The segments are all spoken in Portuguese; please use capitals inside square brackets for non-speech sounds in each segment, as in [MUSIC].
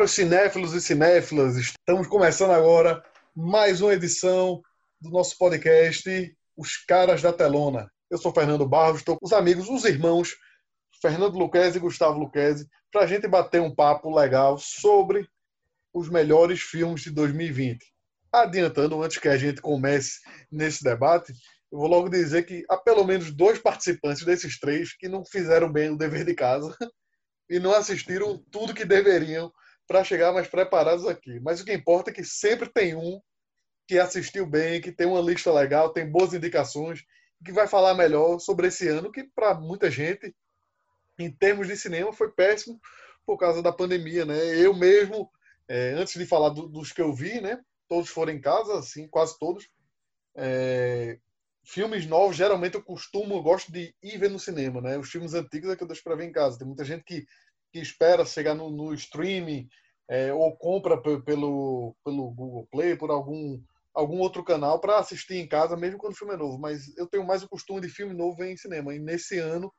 Caros cinéfilos e cinéfilas, estamos começando agora mais uma edição do nosso podcast Os Caras da Telona. Eu sou Fernando Barros, estou com os amigos, os irmãos Fernando Luquezzi e Gustavo Luquezzi, para a gente bater um papo legal sobre os melhores filmes de 2020. Adiantando, antes que a gente comece nesse debate, eu vou logo dizer que há pelo menos dois participantes desses três que não fizeram bem o dever de casa [LAUGHS] e não assistiram tudo que deveriam para chegar mais preparados aqui. Mas o que importa é que sempre tem um que assistiu bem, que tem uma lista legal, tem boas indicações, que vai falar melhor sobre esse ano, que para muita gente, em termos de cinema, foi péssimo por causa da pandemia, né? Eu mesmo, é, antes de falar do, dos que eu vi, né? Todos foram em casa, assim, quase todos. É, filmes novos, geralmente eu costumo, eu gosto de ir ver no cinema, né? Os filmes antigos é que eu deixo para ver em casa. Tem muita gente que, que espera chegar no, no streaming é, ou compra pelo, pelo Google Play, por algum, algum outro canal para assistir em casa, mesmo quando o filme é novo. Mas eu tenho mais o costume de filme novo ver em cinema. E nesse ano,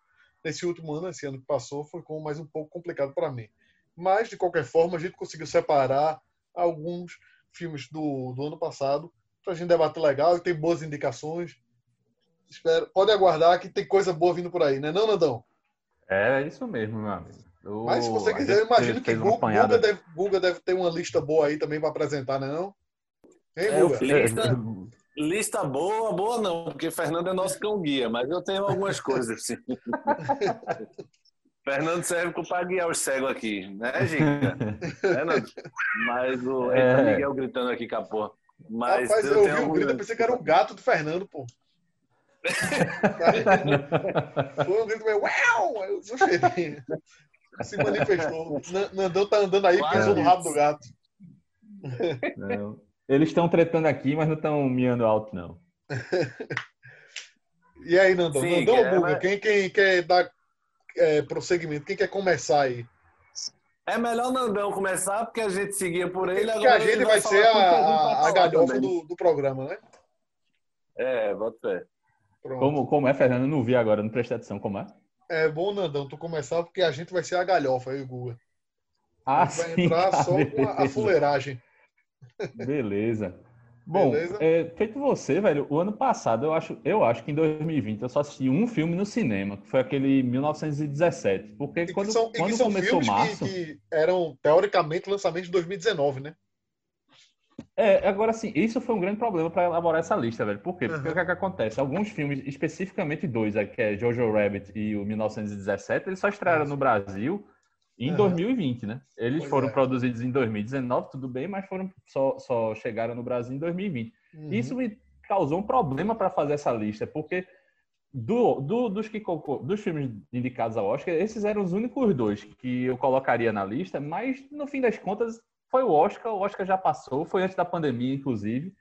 nesse último ano, esse ano que passou, foi como mais um pouco complicado para mim. Mas, de qualquer forma, a gente conseguiu separar alguns filmes do, do ano passado para a gente debater legal e tem boas indicações espero, pode aguardar que tem coisa boa vindo por aí, né, não, Nandão? É isso mesmo, meu amigo. Mas se você quiser, eu imagino que Guga, Guga, deve, Guga deve ter uma lista boa aí também para apresentar, né, não? Hein, é, Guga? Lista, lista boa, boa não, porque Fernando é nosso cão guia, mas eu tenho algumas coisas, sim. [LAUGHS] Fernando serve para guiar os cegos aqui, né, Giga? [LAUGHS] É, mas o é. Miguel gritando aqui com a porra. Mas Rapaz, eu, eu vi o grito, eu pensei que era o gato do Fernando, pô. [LAUGHS] Foi um grito meio uau! Eu cheirei. Se manifestou. Nandão tá andando aí, pisou no rabo do gato. Não. Eles estão tretando aqui, mas não estão miando alto, não. [LAUGHS] E aí, Nandão? Sim, Nandão ou Buga? Mas... Quem, quem quer dar é, prosseguimento? Quem quer começar aí? É melhor Nandão começar, porque a gente seguia por ele. Porque a gente vai, vai ser a, a, a galhofa do, do programa, né? É, bota fé. Como, como é, Fernando? Eu não vi agora, não prestei atenção. Como é? É bom, Nandão, tu começar, porque a gente vai ser a galhofa aí, Guga. Ah, vai sim, entrar tá, [LAUGHS] só beleza. com a, a fuleiragem. Beleza. [LAUGHS] Bom, é, feito você, velho, o ano passado, eu acho, eu acho que em 2020 eu só assisti um filme no cinema, que foi aquele 1917. Porque quando, são, quando começou março. Que, que eram, teoricamente, lançamentos de 2019, né? É, agora sim, isso foi um grande problema para elaborar essa lista, velho. Por quê? Porque uhum. o que, é que, acontece? Alguns filmes, especificamente dois, é, que é Jojo Rabbit e o 1917, eles só estrearam no Brasil em uhum. 2020, né? Eles pois foram é. produzidos em 2019, tudo bem, mas foram só, só chegaram no Brasil em 2020. Uhum. Isso me causou um problema para fazer essa lista, porque do, do, dos, que, dos filmes indicados ao Oscar, esses eram os únicos dois que eu colocaria na lista, mas no fim das contas foi o Oscar, o Oscar já passou, foi antes da pandemia, inclusive.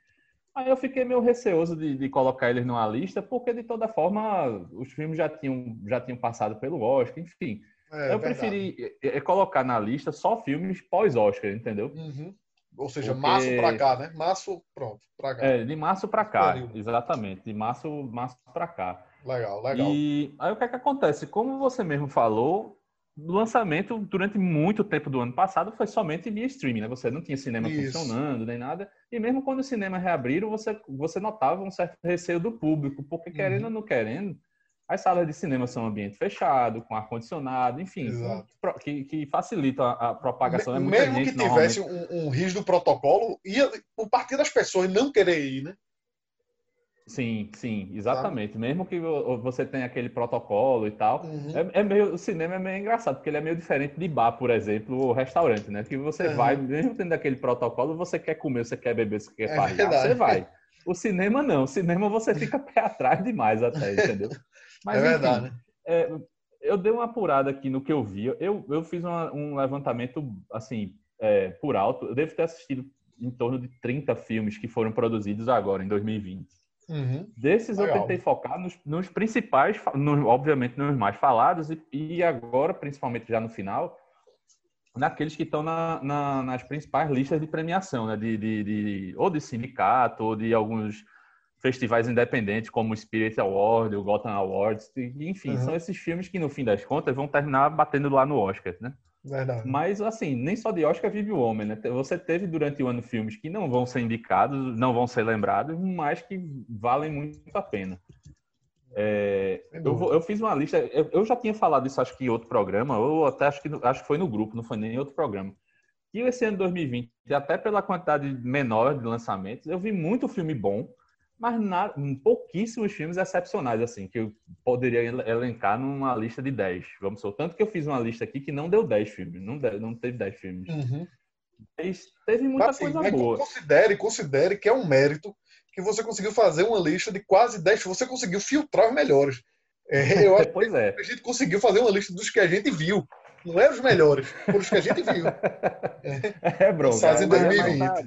Aí eu fiquei meio receoso de, de, colocar eles numa lista, porque de toda forma os filmes já tinham, já tinham passado pelo Oscar, enfim. É, eu verdade. preferi é, é, colocar na lista só filmes pós-Oscar, entendeu? Uhum. Ou seja, porque... março para cá, né? Março, pronto, para cá. É, de março para cá, exatamente. De março, março para cá. Legal, legal. E aí o que é que acontece? Como você mesmo falou, o lançamento durante muito tempo do ano passado foi somente via streaming, né? Você não tinha cinema Isso. funcionando nem nada. E mesmo quando os cinemas reabriram, você, você notava um certo receio do público, porque querendo uhum. ou não querendo, as salas de cinema são um ambiente fechado, com ar-condicionado, enfim, que, que facilita a, a propagação. Me, é mesmo que tivesse um, um rígido protocolo, ia, o partido das pessoas não querer ir, né? Sim, sim, exatamente. Tá. Mesmo que você tenha aquele protocolo e tal, uhum. é, é, meio, o cinema é meio engraçado, porque ele é meio diferente de bar, por exemplo, ou restaurante, né? Que você uhum. vai, mesmo tendo aquele protocolo, você quer comer, você quer beber, você quer é você vai. O cinema não, o cinema você fica [LAUGHS] pé atrás demais até, entendeu? Mas, é verdade. Enfim, é, eu dei uma apurada aqui no que eu vi. Eu, eu fiz uma, um levantamento, assim, é, por alto. Eu devo ter assistido em torno de 30 filmes que foram produzidos agora, em 2020. Uhum. Desses Legal. eu tentei focar nos, nos principais, no, obviamente nos mais falados, e, e, agora, principalmente já no final, naqueles que estão na, na, nas principais listas de premiação, né? de, de, de, ou de sindicato, ou de alguns festivais independentes, como o Spirit Award, o Gotham Awards, enfim, uhum. são esses filmes que, no fim das contas, vão terminar batendo lá no Oscar, né? Verdade. Mas, assim, nem só de Oscar vive o homem, né? Você teve durante o ano filmes que não vão ser indicados, não vão ser lembrados, mas que valem muito a pena. É, eu, eu, fiz uma lista, eu, eu, já tinha falado isso, acho que em outro programa, ou até acho que, acho que foi no grupo, não foi nem em outro programa. E esse ano 2020, até pela quantidade menor de lançamentos, eu vi muito filme bom, mas na, pouquíssimos filmes excepcionais, assim, que eu poderia elencar numa lista de 10. Vamos supor. Tanto que eu fiz uma lista aqui que não deu 10 filmes, não, deu, não teve 10 filmes. Uhum. Mas teve muita mas, assim, coisa boa. Considere, considere que é um mérito que você conseguiu fazer uma lista de quase 10 Você conseguiu filtrar os melhores. É, [LAUGHS] eu acho pois é. a gente conseguiu fazer uma lista dos que a gente viu. Não eram os melhores, foram os que a gente viu. [LAUGHS] É, é bro. Faz em 2020. Mas,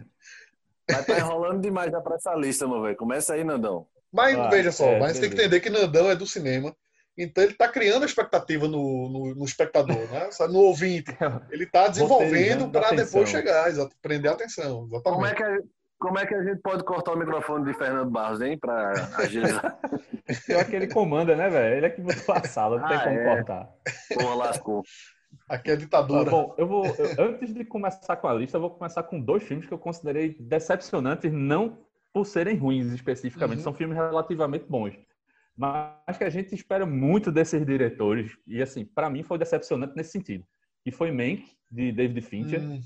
mas tá enrolando demais já pra essa lista, meu velho. Começa aí, Nandão. Mas ah, veja só, é, mas tem que entender que Nandão é do cinema. Então ele está criando a expectativa no, no, no espectador, né? no ouvinte. Ele está desenvolvendo para depois chegar, exato, prender a atenção. Exatamente. Como é, que a, como é que a gente pode cortar o microfone de Fernando Barros, hein? Para agilizar. [LAUGHS] Pior que ele comanda, né, velho? Ele é que botou a sala, não ah, tem como é. cortar. Porra, lascou. Aqui é ditadura. Bom, eu vou. Eu, antes de começar com a lista, eu vou começar com dois filmes que eu considerei decepcionantes, não por serem ruins especificamente, uhum. são filmes relativamente bons. Mas que a gente espera muito desses diretores. E assim, para mim foi decepcionante nesse sentido. E foi Mank, de David Fincher, uhum.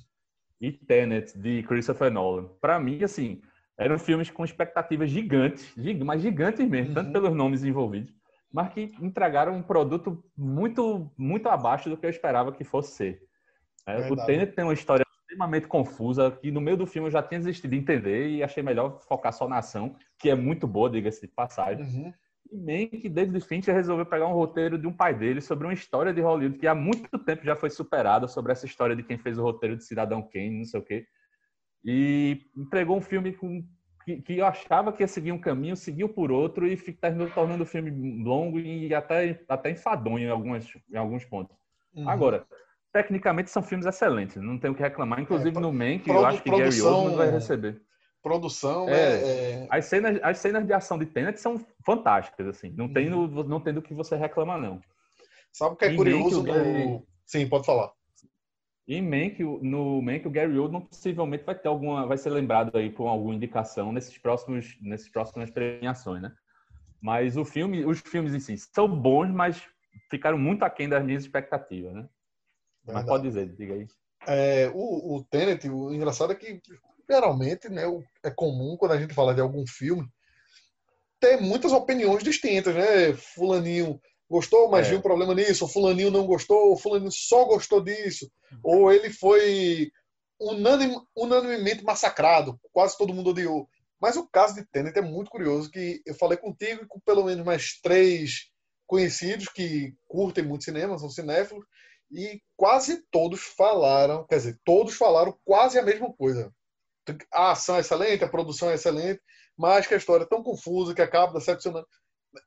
e Tenet, de Christopher Nolan. Para mim, assim, eram filmes com expectativas gigantes, mas gigantes mesmo, uhum. tanto pelos nomes envolvidos mas que entregaram um produto muito, muito abaixo do que eu esperava que fosse ser. É, o Tenet tem uma história extremamente confusa, que no meio do filme eu já tinha desistido de entender e achei melhor focar só na ação, que é muito boa, diga-se de passagem. Uhum. E bem que David Fincher resolveu pegar um roteiro de um pai dele sobre uma história de Hollywood que há muito tempo já foi superada, sobre essa história de quem fez o roteiro de Cidadão Kane, não sei o quê. E entregou um filme com que, que, eu achava que ia seguir um caminho, seguiu por outro e terminou tornando o filme longo e até, até enfadonho em, algumas, em alguns pontos. Uhum. Agora, tecnicamente são filmes excelentes, não tenho o que reclamar. Inclusive é, no Man, que eu acho que Gary Oldman vai receber. Produção, é, né? É... As, cenas, as cenas de ação de Tenet são fantásticas, assim. Não, tem uhum. no, não tem do que você reclama, não. Sabe o que é curioso? Que Gary... Sim, pode falar. E Mank, no Mank, o Gary Oldman possivelmente vai ter alguma, vai ser lembrado aí por alguma indicação nesses próximos, nesses próximas premiações, né? Mas o filme, os filmes em si são bons, mas ficaram muito aquém das minhas expectativas, né? Verdade. Mas pode dizer, diga aí. É, o, o Tenet, o engraçado é que geralmente, né, é comum quando a gente fala de algum filme ter muitas opiniões distintas, né? Fulaninho gostou, mas é. viu um problema nisso, o fulaninho não gostou, o fulaninho só gostou disso, ou ele foi unanim, unanimemente massacrado, quase todo mundo odiou. Mas o caso de Tenet é muito curioso, que eu falei contigo e com pelo menos mais três conhecidos que curtem muito cinema, são cinéfilos, e quase todos falaram, quer dizer, todos falaram quase a mesma coisa. A ação é excelente, a produção é excelente, mas que a história é tão confusa que acaba decepcionando.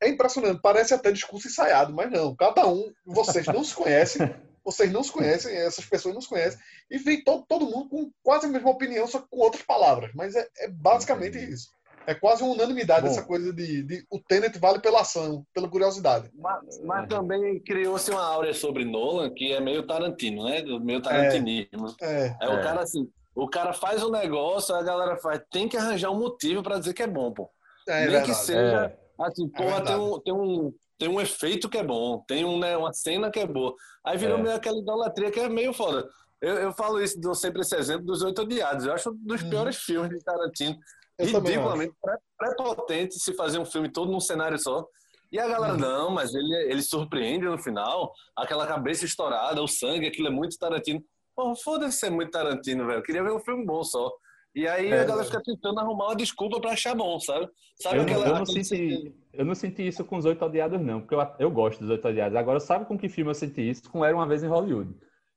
É impressionante, parece até discurso ensaiado, mas não. Cada um, vocês não se conhecem, [LAUGHS] vocês não se conhecem, essas pessoas não se conhecem, e vem todo, todo mundo com quase a mesma opinião, só com outras palavras. Mas é, é basicamente isso. É quase uma unanimidade Bom, essa coisa de, de, o Tenet vale pela ação, pela curiosidade. Mas, mas também criou-se uma áurea sobre Nolan que é meio Tarantino, né? Meio tarantinismo. É, é, é o cara assim, o cara faz um negócio, a galera faz, tem que arranjar um motivo para dizer que é bom, pô. É, Nem que seja Assim, é porra, tem, um, tem, um, tem um efeito que é bom, tem um, né, uma cena que é boa. Aí virou é. meio aquela idolatria que é meio foda. Eu, eu falo isso, dou sempre esse exemplo dos Oito Odiados. Eu acho um dos uhum. piores filmes de Tarantino. Eu ridiculamente pré-potente se fazer um filme todo num cenário só. E a galera, uhum. não, mas ele, ele surpreende no final, aquela cabeça estourada, o sangue, aquilo é muito Tarantino. Porra, foda-se ser muito Tarantino, velho. Eu queria ver um filme bom só. E aí é, a galera fica tentando arrumar uma desculpa para achar bom, sabe? sabe eu, aquela, eu, não senti, eu não senti isso com os Oito Odiados, não, porque eu, eu gosto dos Oito Odiados. Agora, sabe com que filme eu senti isso? Com Era Uma Vez em Hollywood.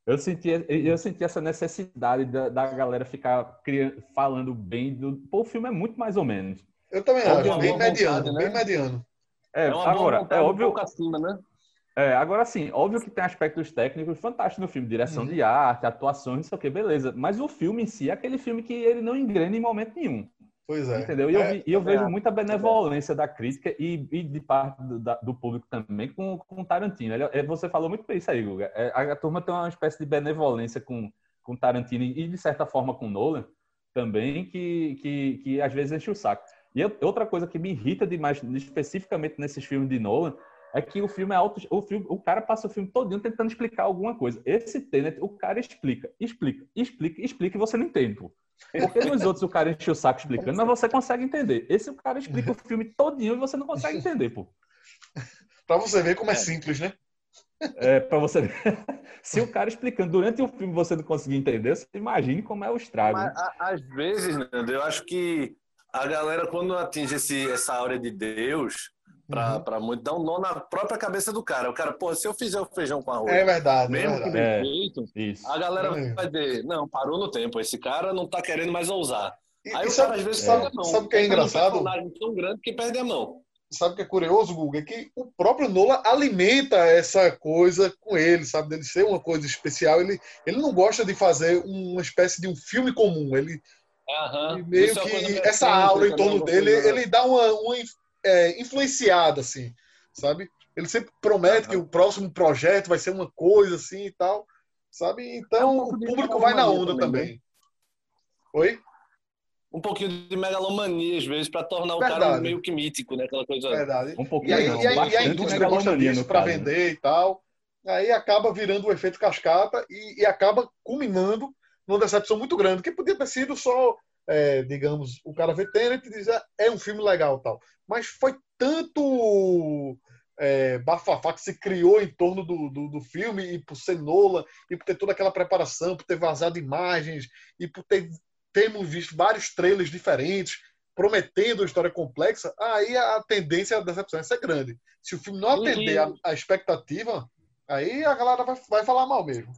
Eu senti, eu senti essa necessidade da, da galera ficar criando, falando bem do. Pô, o filme é muito mais ou menos. Eu também acho, bem mediano, vontade, né? bem mediano. É, é agora, é óbvio. Um acima, né? É, agora sim, óbvio que tem aspectos técnicos fantásticos no filme, direção uhum. de arte, atuações, não sei o que, beleza. Mas o filme em si é aquele filme que ele não engrena em momento nenhum. Pois é. Entendeu? E eu, é, eu vejo muita benevolência da crítica e, e de parte do, da, do, público também com, com Tarantino. Ele, é, você falou muito bem isso aí, Guga. É, a, a, turma tem uma espécie de benevolência com, com Tarantino e, de certa forma, com Nolan também, que, que, que às vezes enche o saco. E outra coisa que me irrita demais, especificamente nesses filmes de Nolan, é que o filme é auto, o filme, o cara passa o filme todinho tentando explicar alguma coisa. Esse Tenet, o cara explica, explica, explica, explica e você não entende, pô. Porque nos [LAUGHS] outros o cara enche o saco explicando, mas você consegue entender. Esse o cara explica o filme todinho e você não consegue entender, pô. pra você ver como é, é simples, né? É, pra você ver. [LAUGHS] Se o cara explicando durante o filme você não conseguir entender, você imagine como é o estrago. Mas, né? Às vezes, Nando, eu acho que a galera, quando atinge esse, essa áurea de Deus, pra, uhum. pra muito, dá um nó na própria cabeça do cara. O cara, pô, se eu fizer o feijão com arroz, é verdade, mesmo é verdade. que bem feito, a galera é. vai dizer, não, parou no tempo, esse cara não tá querendo mais ousar. E, Aí e o sabe, cara, às vezes, sabe, perde a mão. Sabe o que é engraçado? Um tão grande que perde a mão. Sabe o que é curioso, Google? É que o próprio Nola alimenta essa coisa com ele, sabe? Dele ser uma coisa especial. Ele, ele não gosta de fazer uma espécie de um filme comum. Ele, Uhum. meio Isso é que é essa aula em torno dele, ele dá uma, uma é, influenciada, assim sabe? Ele sempre promete que o próximo projeto vai ser uma coisa assim e tal, sabe? Então é um o público vai na onda também. também. Né? Oi? Um pouquinho de megalomania, às vezes, para tornar Verdade. o cara meio que mítico, né? Aquela coisa. Verdade. Um pouquinho e, aí, não, e, aí, e a indústria gosta disso para né? vender e tal. Aí acaba virando o um efeito cascata e, e, acaba culminando numa decepção muito grande, que podia ter sido só, é, digamos, o cara ver Tenet e dizer é um filme legal tal. Mas foi tanto é, bafafá que se criou em torno do, do, do, filme e por ser Nola e por ter toda aquela preparação, por ter vazado imagens e por ter termos visto vários trailers diferentes prometendo uma história complexa, aí a tendência da decepção é ser grande. Se o filme não atender a, a expectativa, aí a galera vai, vai falar mal mesmo.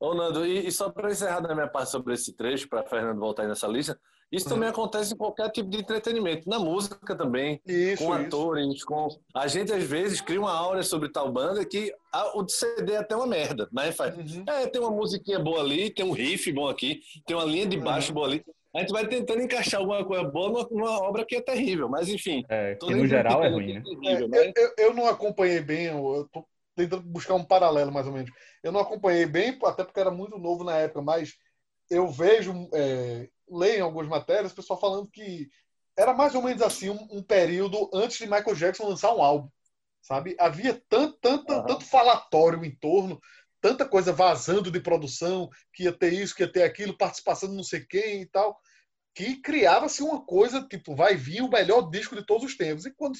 Ô, Nando, e, e só para encerrar da minha parte sobre esse trecho, para Fernando voltar aí nessa lista, isso também uhum. acontece em qualquer tipo de entretenimento, na música também, isso, com isso. atores, com a gente às vezes cria uma aura sobre tal banda que a, o CD é até uma merda, né? Faz, uhum. é, tem uma musiquinha boa ali, tem um riff bom aqui, tem uma linha de baixo uhum. boa ali. A gente vai tentando encaixar alguma coisa boa numa, numa obra que é terrível, mas enfim. É, que no geral é ruim, né? É, terrível, é, eu, eu, não acompanhei bem, eu tô tentando buscar um paralelo mais ou menos. Eu não acompanhei bem, até porque era muito novo na época, mas eu vejo, é, leio em algumas matérias, o pessoal falando que era mais ou menos assim um, um, período antes de Michael Jackson lançar um álbum, sabe? Havia tanto, tanto, uhum. tanto falatório em torno, tanta coisa vazando de produção, que ia ter isso, que ia ter aquilo, participação de não sei quem e tal, que criava-se uma coisa, tipo, vai vir o melhor disco de todos os tempos. E quando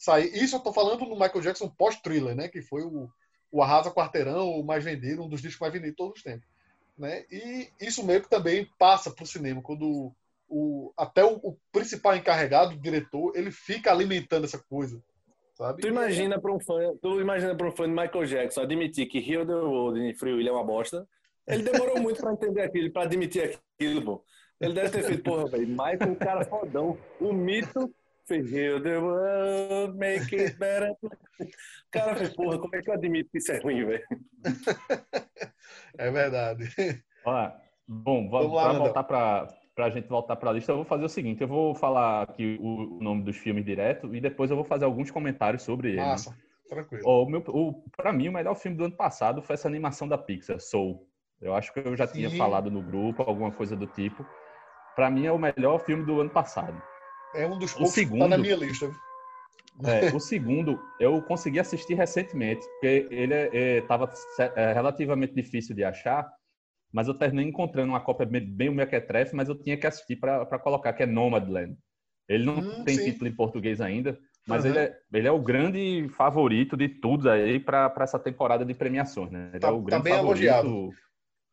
sai, isso eu estou falando no Michael Jackson pós-thriller, né? Que foi o, o Arrasa Quarteirão, o mais vendido, um dos discos mais vendidos de todos os tempos. Né? E isso meio que também passa para o cinema, quando o, até o, o, principal encarregado, o diretor, ele fica alimentando essa coisa. Sabe? Tu imagina para um fã, tu imagina para um fã de Michael Jackson admitir que Heal the World em Free Will é uma bosta. Ele demorou muito para entender aquilo, para admitir aquilo, pô. Ele deve ter feito, porra, velho, Michael, cara fodão, o mito fez Heal the World, make it better. O cara fez, porra, como é que eu admito que isso é ruim, velho? [LAUGHS] É verdade. Olha, bom, vamos para voltar para para a gente voltar para a lista, eu vou fazer o seguinte: eu vou falar aqui o, o, nome dos filmes direto e depois eu vou fazer alguns comentários sobre ele. Massa, tranquilo. O para mim, o melhor filme do ano passado foi essa animação da Pixar, Soul. Eu acho que eu já Sim. tinha falado no grupo, alguma coisa do tipo. Para mim, é o melhor filme do ano passado. É um dos poucos o segundo, que tá na minha lista. É, [LAUGHS] o segundo, eu consegui assistir recentemente, porque ele estava é, é, é, relativamente difícil de achar, mas eu terminei encontrando uma cópia bem o mequetrefe, mas eu tinha que assistir para colocar, que é Nomadland. Ele não hum, tem sim. título em português ainda, mas uhum. ele, é, ele é o grande favorito de tudo aí para essa temporada de premiações, né? Ele tá, é o grande tá bem favorito. elogiado.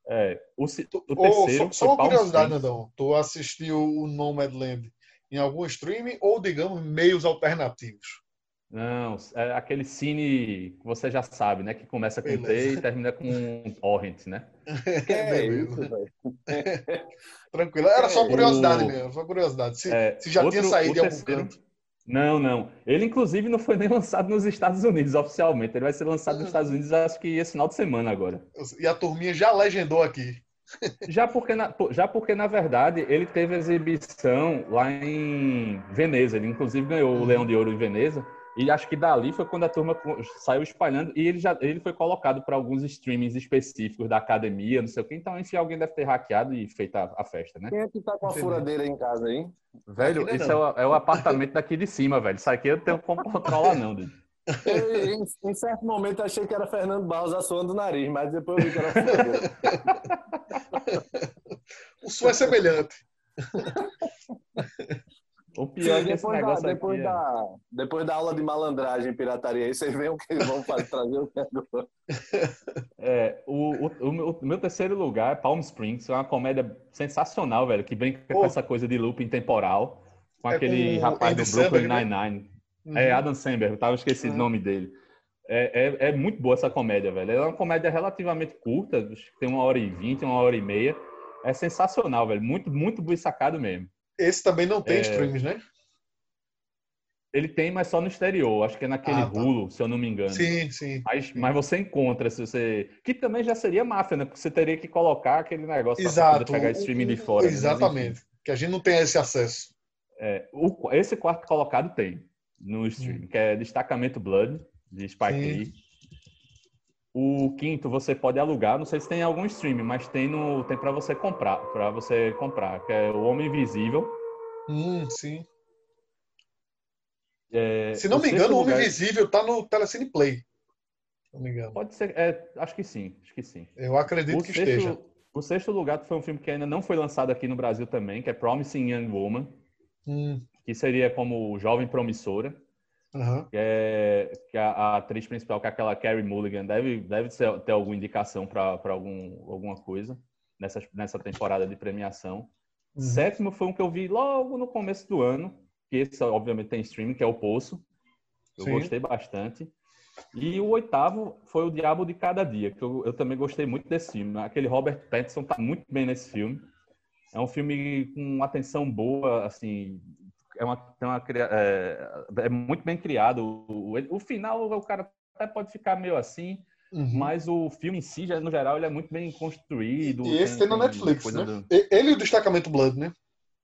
É, o, o terceiro. Oh, só, só uma curiosidade, Nadão. Tu assistiu o Nomadland em algum streaming ou, digamos, meios alternativos? Não, é aquele cine que você já sabe, né? Que começa com Beleza. T e termina com Torrent, né? [LAUGHS] É, isso, velho. [LAUGHS] Tranquilo. Era só curiosidade o... mesmo, só curiosidade. Se, é, se já outro, tinha saído em algum terceiro... canto. Não, não. Ele, inclusive, não foi nem lançado nos Estados Unidos oficialmente. Ele vai ser lançado nos Estados Unidos, acho que esse final de semana agora. E a turminha já legendou aqui. Já porque, na, já porque, na verdade, ele teve exibição lá em Veneza. Ele, inclusive, ganhou o Leão de Ouro em Veneza. E acho que dali foi quando a turma saiu espalhando. E ele já ele foi colocado para alguns streamings específicos da academia, não sei o quê. Então, enfim, alguém deve ter hackeado e feito a, a festa, né? Quem é que tá com a furadeira em casa aí? Velho, isso é o, é o, apartamento daqui de cima, velho. Isso aqui eu tenho como controlar, não, Em, em, certo momento achei que era Fernando Barros assoando o nariz, mas depois eu vi que era o som é semelhante. O pior depois da, depois, aqui, da, é... depois da aula de malandragem e pirataria, aí vocês veem o que vão fazer, trazer o que agora. É, o, o, o, meu terceiro lugar é Palm Springs, é uma comédia sensacional, velho, que brinca com essa coisa de looping temporal, com é aquele com rapaz do Brooklyn né? Nine-Nine. Uhum. É Adam Sandler, eu tava esquecendo uhum. o nome dele. É, é, é, muito boa essa comédia, velho. É uma comédia relativamente curta, tem uma hora e vinte, uma hora e meia. É sensacional, velho. Muito, muito bem sacado mesmo. Esse também não tem é... streams, né? Ele tem, mas só no exterior. Acho que é naquele ah, tá. Hulu, se eu não me engano. Sim, sim. Mas, mas você encontra, se você. Que também já seria máfia, né? Porque você teria que colocar aquele negócio Exato. para pegar streaming de fora. Né? Exatamente. Né? Que a gente não tem esse acesso. É, o, esse quarto colocado tem no stream, hum. que é Destacamento Blood, de Spike Lee. O quinto você pode alugar, não sei se tem algum stream, mas tem no tem para você comprar, para você comprar, que é o Homem Invisível. Hum, sim. É, se não me engano, o Homem Invisível tá no Telecine Play. Não me engano. Pode ser, é, acho que sim, acho que sim. Eu acredito o que sexto, esteja. O sexto lugar foi um filme que ainda não foi lançado aqui no Brasil também, que é Promising Young Woman, hum. Que seria como Jovem Promissora. Uhum. Que, é, que a, a, atriz principal, que é aquela Carrie Mulligan, deve, deve ser, ter alguma indicação para algum, alguma coisa nessa, nessa temporada de premiação. Uhum. Sétimo foi um que eu vi logo no começo do ano, que esse obviamente tem streaming, que é o Poço. Eu Sim. gostei bastante. E o oitavo foi o Diabo de Cada Dia, que eu, eu também gostei muito desse filme. Aquele Robert Pattinson tá muito bem nesse filme. É um filme com atenção boa, assim, é, uma, uma é, é, muito bem criado. O, o, final, o cara até pode ficar meio assim, uhum. mas o filme em si, já, no geral, ele é muito bem construído. E, esse tem, tem na Netflix, né? Do... Ele e o Destacamento Blood, né?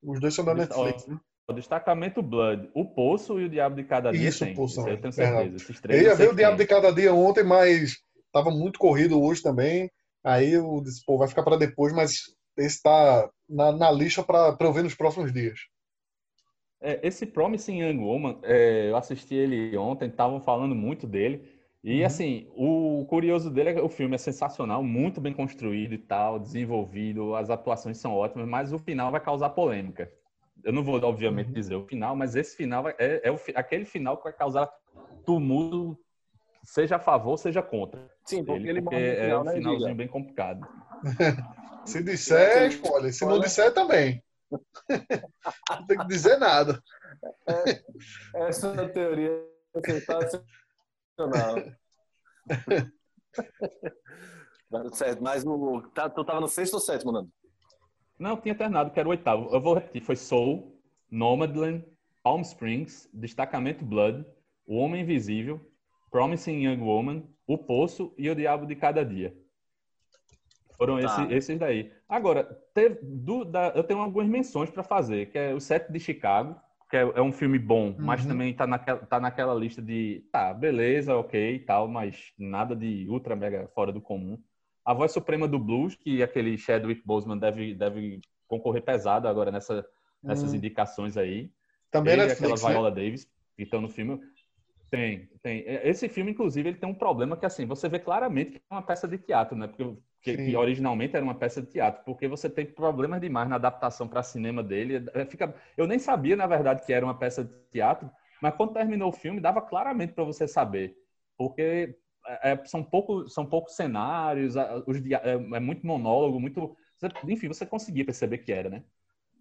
Os dois são da Netflix, né? O Destacamento Blood, O Poço e o Diabo de Cada Dia Isso, tem. Poço, eu tenho certeza. Esses três eu ia ver o Diabo de Cada Dia ontem, mas estava muito corrido hoje também. Aí eu disse, pô, vai ficar para depois, mas esse está na, na lista para eu ver nos próximos dias. É, esse Promising Young Woman, é, eu assisti ele ontem, estavam falando muito dele. E uhum. assim, o curioso dele é que o filme é sensacional, muito bem construído e tal, desenvolvido, as atuações são ótimas, mas o final vai causar polêmica. Eu não vou, obviamente, uhum. dizer o final, mas esse final é, é o, aquele final que vai causar tumulto, seja a favor, seja contra. Sim, porque ele, porque ele é um né, finalzinho bem complicado. [LAUGHS] se disser, spoiler. Se não disser, também. Não tem que dizer nada. É, essa teoria é sensacional. certo, mas no, tá, tu tava no sexto ou sétimo, Nando? Não, tinha terminado, que era o oitavo. Eu vou repetir. Foi Soul, Nomadland, Palm Springs, Destacamento Blood, O Homem Invisível, Promising Young Woman, O Poço e O Diabo de Cada Dia. Foram tá. esse, esses daí. Agora, teve, do, da, eu tenho algumas menções para fazer, que é o Sete de Chicago, que é, é um filme bom, uhum. mas também está naquela, tá naquela lista de, tá, beleza, ok e tal, mas nada de ultra mega fora do comum. A Voz Suprema do Blues, que aquele Chadwick Boseman deve, deve concorrer pesado agora nessa, nessas uhum. indicações aí. Também Ele, Netflix, aquela Viola né? Davis, que estão no filme. Tem, tem. Esse filme, inclusive, ele tem um problema que, assim, você vê claramente que é uma peça de teatro, né? Porque que, que, originalmente era uma peça de teatro, porque você tem problemas demais na adaptação para cinema dele. É, fica, eu nem sabia, na verdade, que era uma peça de teatro, mas quando terminou o filme, dava claramente para você saber, porque é, são poucos são poucos cenários, os, é, é, muito monólogo, muito, enfim, você conseguia perceber que era, né?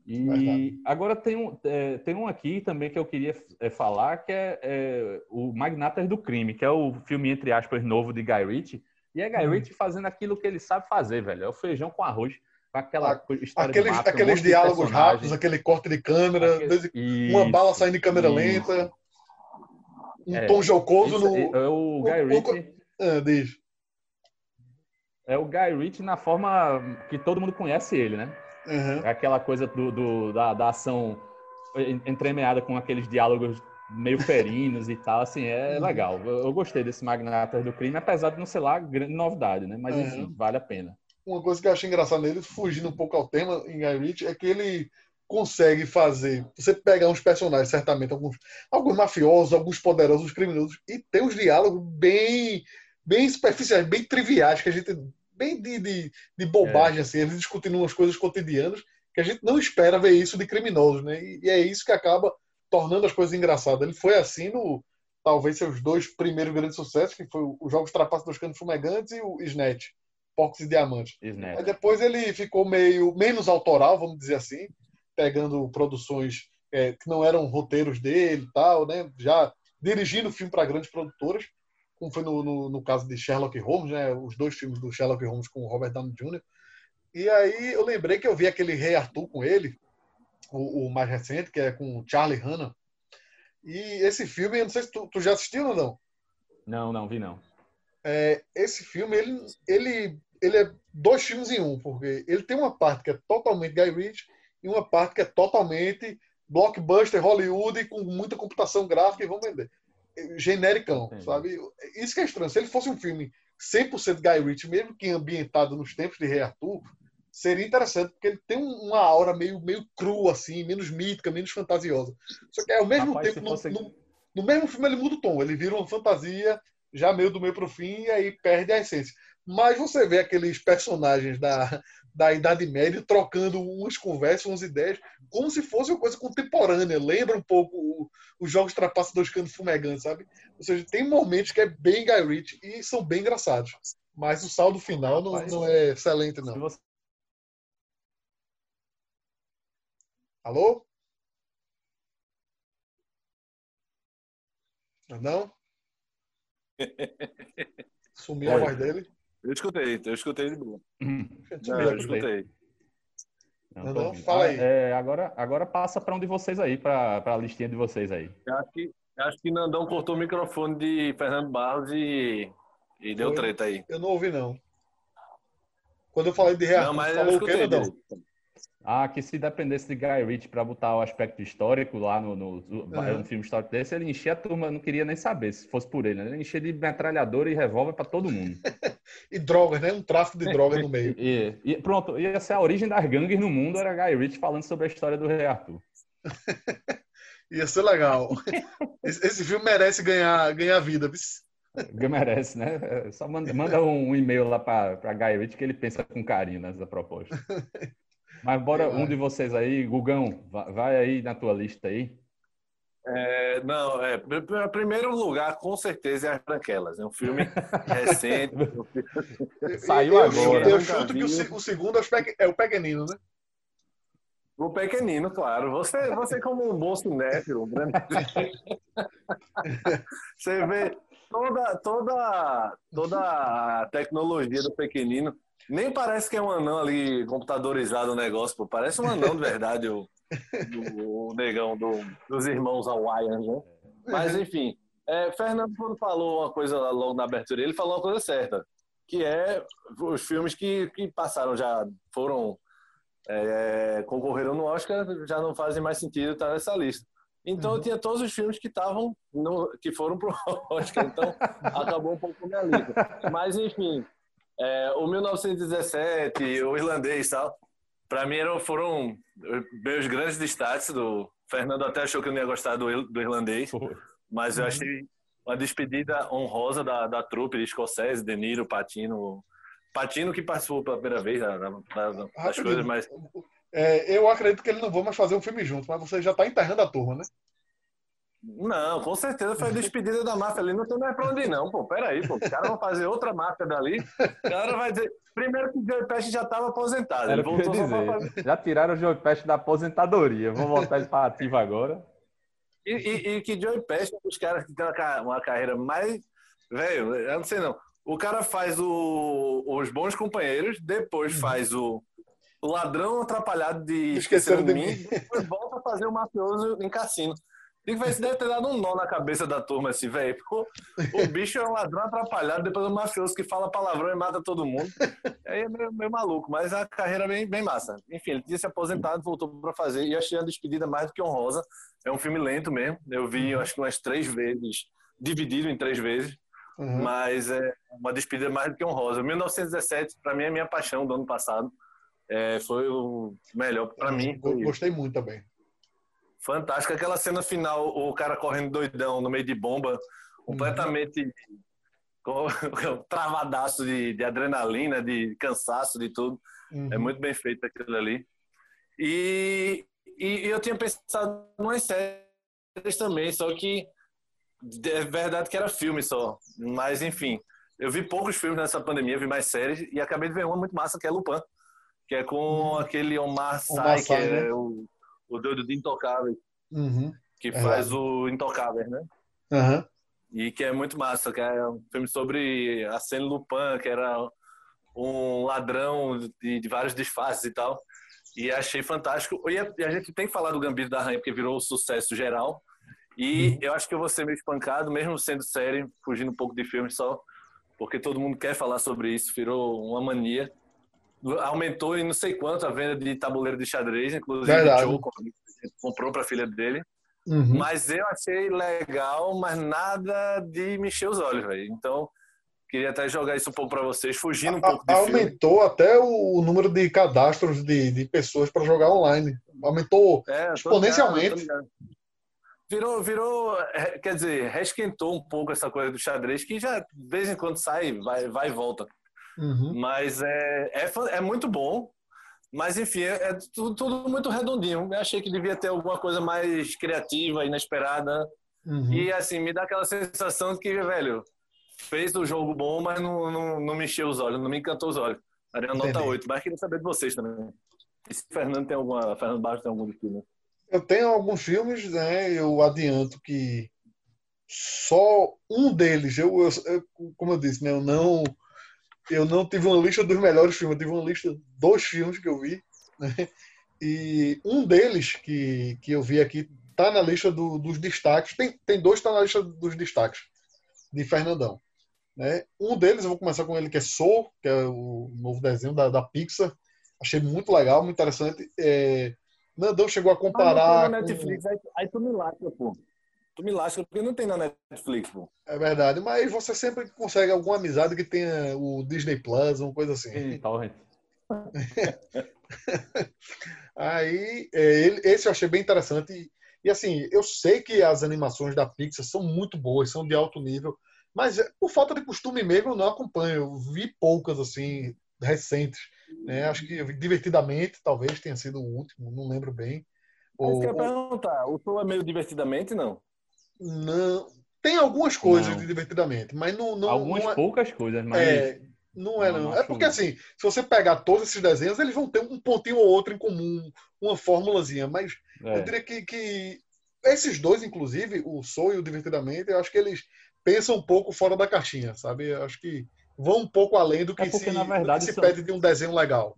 E verdade. agora tem um, é, tem um aqui também que eu queria falar, que é, o Magnatas do Crime, que é o filme, entre aspas, novo de Guy Ritchie, e é Guy hum. Ritchie fazendo aquilo que ele sabe fazer, velho. É o feijão com arroz, com aquela ah, história aqueles, mapa, aqueles um diálogos rápidos, aquele corte de câmera, aquele... uma bala saindo de câmera isso. lenta, um é, tom jocoso no. É o Guy Ritchie. Ah, diz. é o Guy Ritchie na forma que todo mundo conhece ele, né? Uhum. É aquela coisa do, do da, da, ação entremeada com aqueles diálogos meio ferinos e tal, assim, é uhum. legal. Eu, eu, gostei desse Magnatas do Crime, apesar de não ser lá grande novidade, né? Mas, uhum. enfim, vale a pena. Uma coisa que eu achei engraçada nele, fugindo um pouco ao tema em Guy Ritchie, é que ele consegue fazer, você pegar uns personagens, certamente, alguns, alguns mafiosos, alguns poderosos criminosos, e tem uns diálogos bem bem superficiais, bem triviais, que a gente. bem de, de, de bobagem, é. assim, eles discutindo umas coisas cotidianas que a gente não espera ver isso de criminosos, né? E, e é isso que acaba tornando as coisas engraçadas. Ele foi assim no. Talvez seus dois primeiros grandes sucessos, que foi os Jogos Trapaços dos Canos Fumegantes e o Snatch, Porcos e Diamantes. Snatch. Aí depois ele ficou meio menos autoral, vamos dizer assim, pegando produções é, que não eram roteiros dele e tal, né? Já dirigindo filme para grandes produtoras como foi no, no, no, caso de Sherlock Holmes, né? Os dois filmes do Sherlock Holmes com o Robert Downey Jr. E aí eu lembrei que eu vi aquele Rei Arthur com ele, o, o mais recente, que é com Charlie Hanna. E esse filme, eu não sei se tu, tu já assistiu ou não. Não, não vi não. É, esse filme, ele, ele, ele é dois filmes em um, porque ele tem uma parte que é totalmente Guy Ritchie e uma parte que é totalmente blockbuster Hollywood com muita computação gráfica e vamos vender genericão, Entendi. sabe? Isso que é estranho. Se ele fosse um filme 100% Guy Ritchie, mesmo que ambientado nos tempos de Rei Arthur, seria interessante, porque ele tem uma aura meio, meio crua, assim, menos mítica, menos fantasiosa. Só que ao mesmo Rapaz, tempo, fosse... no, no, no, mesmo filme ele muda o tom, ele vira uma fantasia já meio do meio pro fim e aí perde a essência. Mas você vê aqueles personagens da, da Idade Média trocando umas conversas, umas ideias, como se fosse uma coisa contemporânea. Lembra um pouco os jogos Trapaçadores Cano Fumegantes, sabe? Ou seja, tem momentos que é bem Guy Ritchie e são bem engraçados. Mas o saldo final não, não é excelente, não. Alô? Não? [LAUGHS] Sumiu a voz dele? Eu escutei, eu escutei de boa. [LAUGHS] Hum. Não, eu escutei. Não, não, fala aí. É, agora, agora passa para um de vocês aí, para a listinha de vocês aí. Eu acho que, acho que Nandão cortou o microfone de Fernando Barros e, e deu treta aí. Eu não ouvi, não. Quando eu falei de reação, não, mas falou o quê, Nandão? Ah, que se dependesse de Guy Ritchie para botar o aspecto histórico lá no, no, uhum. um filme histórico desse, ele enchia a turma, não queria nem saber se fosse por ele, né? Ele enchia de metralhadora e revólver para todo mundo. [LAUGHS] e drogas, né? Um tráfico de drogas no meio. [LAUGHS] E, e, pronto, ia ser a origem das gangues no mundo, era Guy Ritchie falando sobre a história do Rei Arthur. [LAUGHS] ia ser legal. Esse, esse, filme merece ganhar, ganhar vida, Merece, né? É, só manda, manda um e-mail lá para Guy Ritchie que ele pensa com carinho nessa proposta. Mas bora um de vocês aí, Gugão, vai aí na tua lista aí. É, não, é, primeiro lugar, com certeza, é as Branquelas. É um filme [LAUGHS] recente. Saiu eu, agora. Eu, chuto que o, o, segundo é o Pequenino, né? O Pequenino, claro. Você, você como um bom cinéfilo, né? [LAUGHS] você vê toda, toda, toda a tecnologia do Pequenino nem parece que é um anão ali computadorizado o negócio, pô. Parece um anão de verdade, o, o, negão do, dos irmãos Hawaiian, né? Mas, enfim, é, Fernando, quando falou uma coisa logo na abertura, ele falou uma coisa certa, que é os filmes que, que passaram já foram é, concorreram no Oscar, já não fazem mais sentido estar nessa lista. Então, uhum. eu tinha todos os filmes que estavam que foram pro [LAUGHS] Oscar, então acabou um pouco minha lista. Mas, enfim, é, o 1917, o irlandês e tal, para mim eram, foram meus grandes destaques. Do Fernando até achou que eu não ia gostar do, do irlandês, mas eu achei uma despedida honrosa da, da trupe de Scorsese, De Niro, Patino. Patino que participou pela primeira vez da, da, das coisas, mas... É, eu acredito que ele não vai mais fazer um filme junto, mas você já está enterrando a turma, né? Não, com certeza foi a despedida da máfia ali. Não tem mais pra onde ir, não, pô. Peraí, pô. Os caras vão fazer outra máfia dali. O cara vai dizer. Primeiro que o Joe Pesci já estava aposentado. Era ele voltou dizer. Fazer... Já tiraram o Joe Pesci da aposentadoria. Vamos voltar ele para ativo agora. E, e, e, que Joe Pesci é um dos caras que tem uma carreira mais. Velho, eu não sei não. O cara faz o, os bons companheiros, depois faz o, o ladrão atrapalhado de Esqueceram de mim. Depois volta a fazer o mafioso em cassino. Digo, vai, deve ter dado um nó na cabeça da turma, assim, velho. O bicho é um ladrão atrapalhado, depois é um mafioso que fala palavrão e mata todo mundo. Aí é meio, meio maluco, mas a carreira é bem, bem massa. Enfim, ele tinha se aposentado, voltou para fazer, e achei a despedida mais do que honrosa. É um filme lento mesmo. Eu vi, eu acho que umas três vezes, dividido em três vezes. Uhum. Mas é uma despedida mais do que honrosa. 1917, para mim, é minha paixão do ano passado. É, foi o melhor para mim. Gostei muito também. Fantástico. Aquela cena final, o cara correndo doidão no meio de bomba, completamente uhum. [LAUGHS] travadaço de, de, adrenalina, de cansaço, de tudo. É uhum. É muito bem feito aquilo ali. E, e, eu tinha pensado em umas séries também, só que é verdade que era filme só. Mas, enfim, eu vi poucos filmes nessa pandemia, vi mais séries e acabei de ver uma muito massa que é Lupin, que é com uhum. aquele Omar Sy, que é né? o o doido de Intocável, uhum. que é faz o Intocável, né? Uhum. E que é muito massa, que é um filme sobre Arsène Lupin, que era um ladrão de, de vários disfarces e tal. E achei fantástico. E a, a, gente tem que falar do Gambito da Rainha, porque virou um sucesso geral. E uhum. eu acho que eu vou ser meio espancado, mesmo sendo série, fugindo um pouco de filme só, porque todo mundo quer falar sobre isso, virou uma mania aumentou em não sei quanto a venda de tabuleiro de xadrez, inclusive Verdade. o Joe comprou para a filha dele. Uhum. Mas eu achei legal, mas nada de mexer os olhos, velho. Então, queria até jogar isso um pouco para vocês, fugindo um pouco de Aumentou filme. até o número de cadastros de, de pessoas para jogar online. Aumentou é, exponencialmente. Ligado, virou, virou, é, quer dizer, resquentou um pouco essa coisa do xadrez, que já de vez em quando sai, vai, vai e volta. Uhum. Mas é, é, é, muito bom. Mas, enfim, é, é tudo, tudo, muito redondinho. Eu achei que devia ter alguma coisa mais criativa, inesperada. Uhum. E, assim, me dá aquela sensação de que, velho, fez o jogo bom, mas não, não, não me encheu os olhos, não me encantou os olhos. Daria nota 8. Mas queria saber de vocês também. E se o Fernando tem alguma. Fernando Barros tem algum filme? Eu tenho alguns filmes, né? Eu adianto que só um deles, eu, eu, eu como eu disse, né, eu não eu não tive uma lista dos melhores filmes, eu tive uma lista dos filmes que eu vi. Né? E um deles que, que eu vi aqui tá na lista do, dos destaques. Tem, tem dois que tá na lista dos destaques de Fernandão. Né? Um deles, eu vou começar com ele, que é Soul, que é o novo desenho da, da Pixar. Achei muito legal, muito interessante. É, Nandão chegou a comparar. Ah, na Netflix, com... aí, aí tu me lasca, pô. Tu me lasca porque não tem na Netflix, pô. É verdade, mas você sempre consegue alguma amizade que tenha o Disney Plus, uma coisa assim. Sim, torrent. [LAUGHS] Aí, é, esse eu achei bem interessante. E, e, assim, eu sei que as animações da Pixar são muito boas, são de alto nível, mas é, por falta de costume mesmo, eu não acompanho. Eu vi poucas, assim, recentes. Né? Acho que Divertidamente talvez tenha sido o último, não lembro bem. Mas ou, quer perguntar, o show é meio divertidamente, não? Não. Tem algumas coisas de divertidamente, mas não. não algumas não é, poucas coisas, mas. É, não é, não. não. É porque, assim, se você pegar todos esses desenhos, eles vão ter um pontinho ou outro em comum, uma fórmulazinha. Mas é. eu diria que, que esses dois, inclusive, o Soul e o Divertidamente, eu acho que eles pensam um pouco fora da caixinha, sabe? Eu acho que vão um pouco além do que, é porque, se, na verdade, que se pede de um desenho legal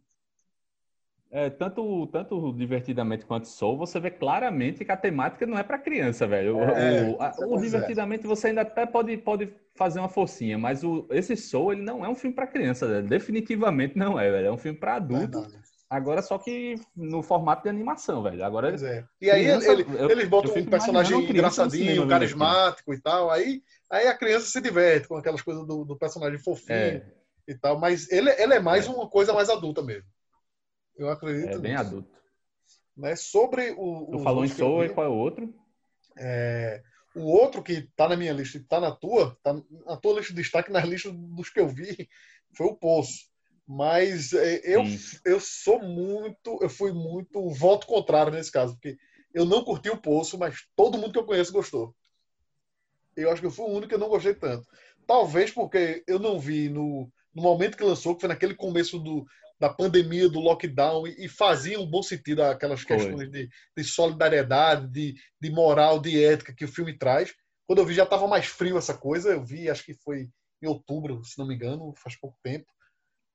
é, tanto, tanto divertidamente quanto Soul, você vê claramente que a temática não é para criança, velho. É, o, a, o, divertidamente você ainda até pode, pode fazer uma forcinha, mas o, esse Soul ele não é um filme para criança, velho. definitivamente não é, velho. É um filme para adulto. Verdade. Agora só que no formato de animação, velho. Agora pois é. E aí criança, ele, eu, eles botam um personagem engraçadinho, cinema, carismático e tal. Aí, aí a criança se diverte com aquelas coisas do, do personagem fofinho é. e tal. Mas ele, ele é mais é. uma coisa mais adulta mesmo. Eu acredito. É bem nisso. adulto. Né? Sobre o. Tu falou em Soul e qual é o outro? É, o outro que está na minha lista e está na tua, tá na tua lista de destaque, nas listas dos que eu vi, foi o Poço. Mas é, eu, eu sou muito, eu fui muito voto contrário nesse caso, porque eu não curti o Poço, mas todo mundo que eu conheço gostou. Eu acho que eu fui o único que eu não gostei tanto. Talvez porque eu não vi no, no momento que lançou, que foi naquele começo do, da pandemia, do lockdown, e, e fazia um bom sentido aquelas questões de, de, solidariedade, de, de moral, de ética que o filme traz. Quando eu vi, já estava mais frio essa coisa. Eu vi, acho que foi em outubro, se não me engano, faz pouco tempo.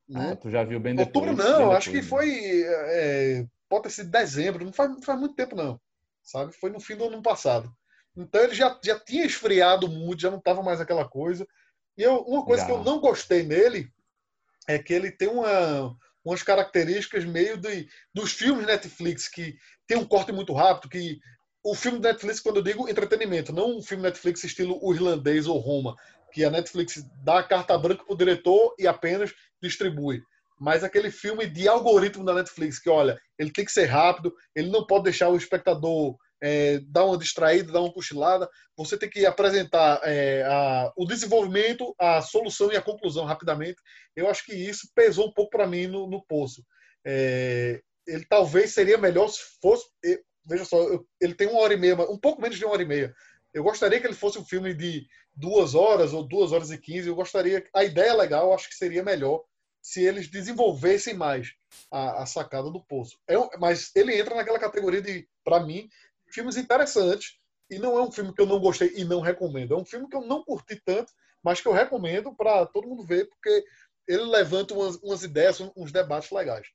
Né? Ah, tu já viu bem depois? Outubro não, acho que foi. É, pode ter sido dezembro, não faz, não faz muito tempo, não. Sabe? Foi no fim do ano passado. Então ele já, já tinha esfriado muito, já não estava mais aquela coisa. E eu, uma coisa já. que eu não gostei nele é que ele tem uma, umas características meio de, dos filmes Netflix, que tem um corte muito rápido, que o filme Netflix, quando eu digo entretenimento, não um filme Netflix estilo o irlandês ou Roma, que a Netflix dá a carta branca para o diretor e apenas distribui. Mas aquele filme de algoritmo da Netflix, que olha, ele tem que ser rápido, ele não pode deixar o espectador é, dar uma distraída, dar uma cochilada. Você tem que apresentar é, a, o desenvolvimento, a solução e a conclusão rapidamente. Eu acho que isso pesou um pouco para mim no, no poço. É, ele talvez seria melhor se fosse. Veja só, ele tem uma hora e meia, um pouco menos de uma hora e meia. Eu gostaria que ele fosse um filme de duas horas ou duas horas e quinze. Eu gostaria. A ideia é legal, acho que seria melhor se eles desenvolvessem mais a, a sacada do poço. É, mas ele entra naquela categoria de, para mim, filmes interessantes. E não é um filme que eu não gostei e não recomendo. É um filme que eu não curti tanto, mas que eu recomendo para todo mundo ver, porque ele levanta umas, umas ideias, uns debates legais.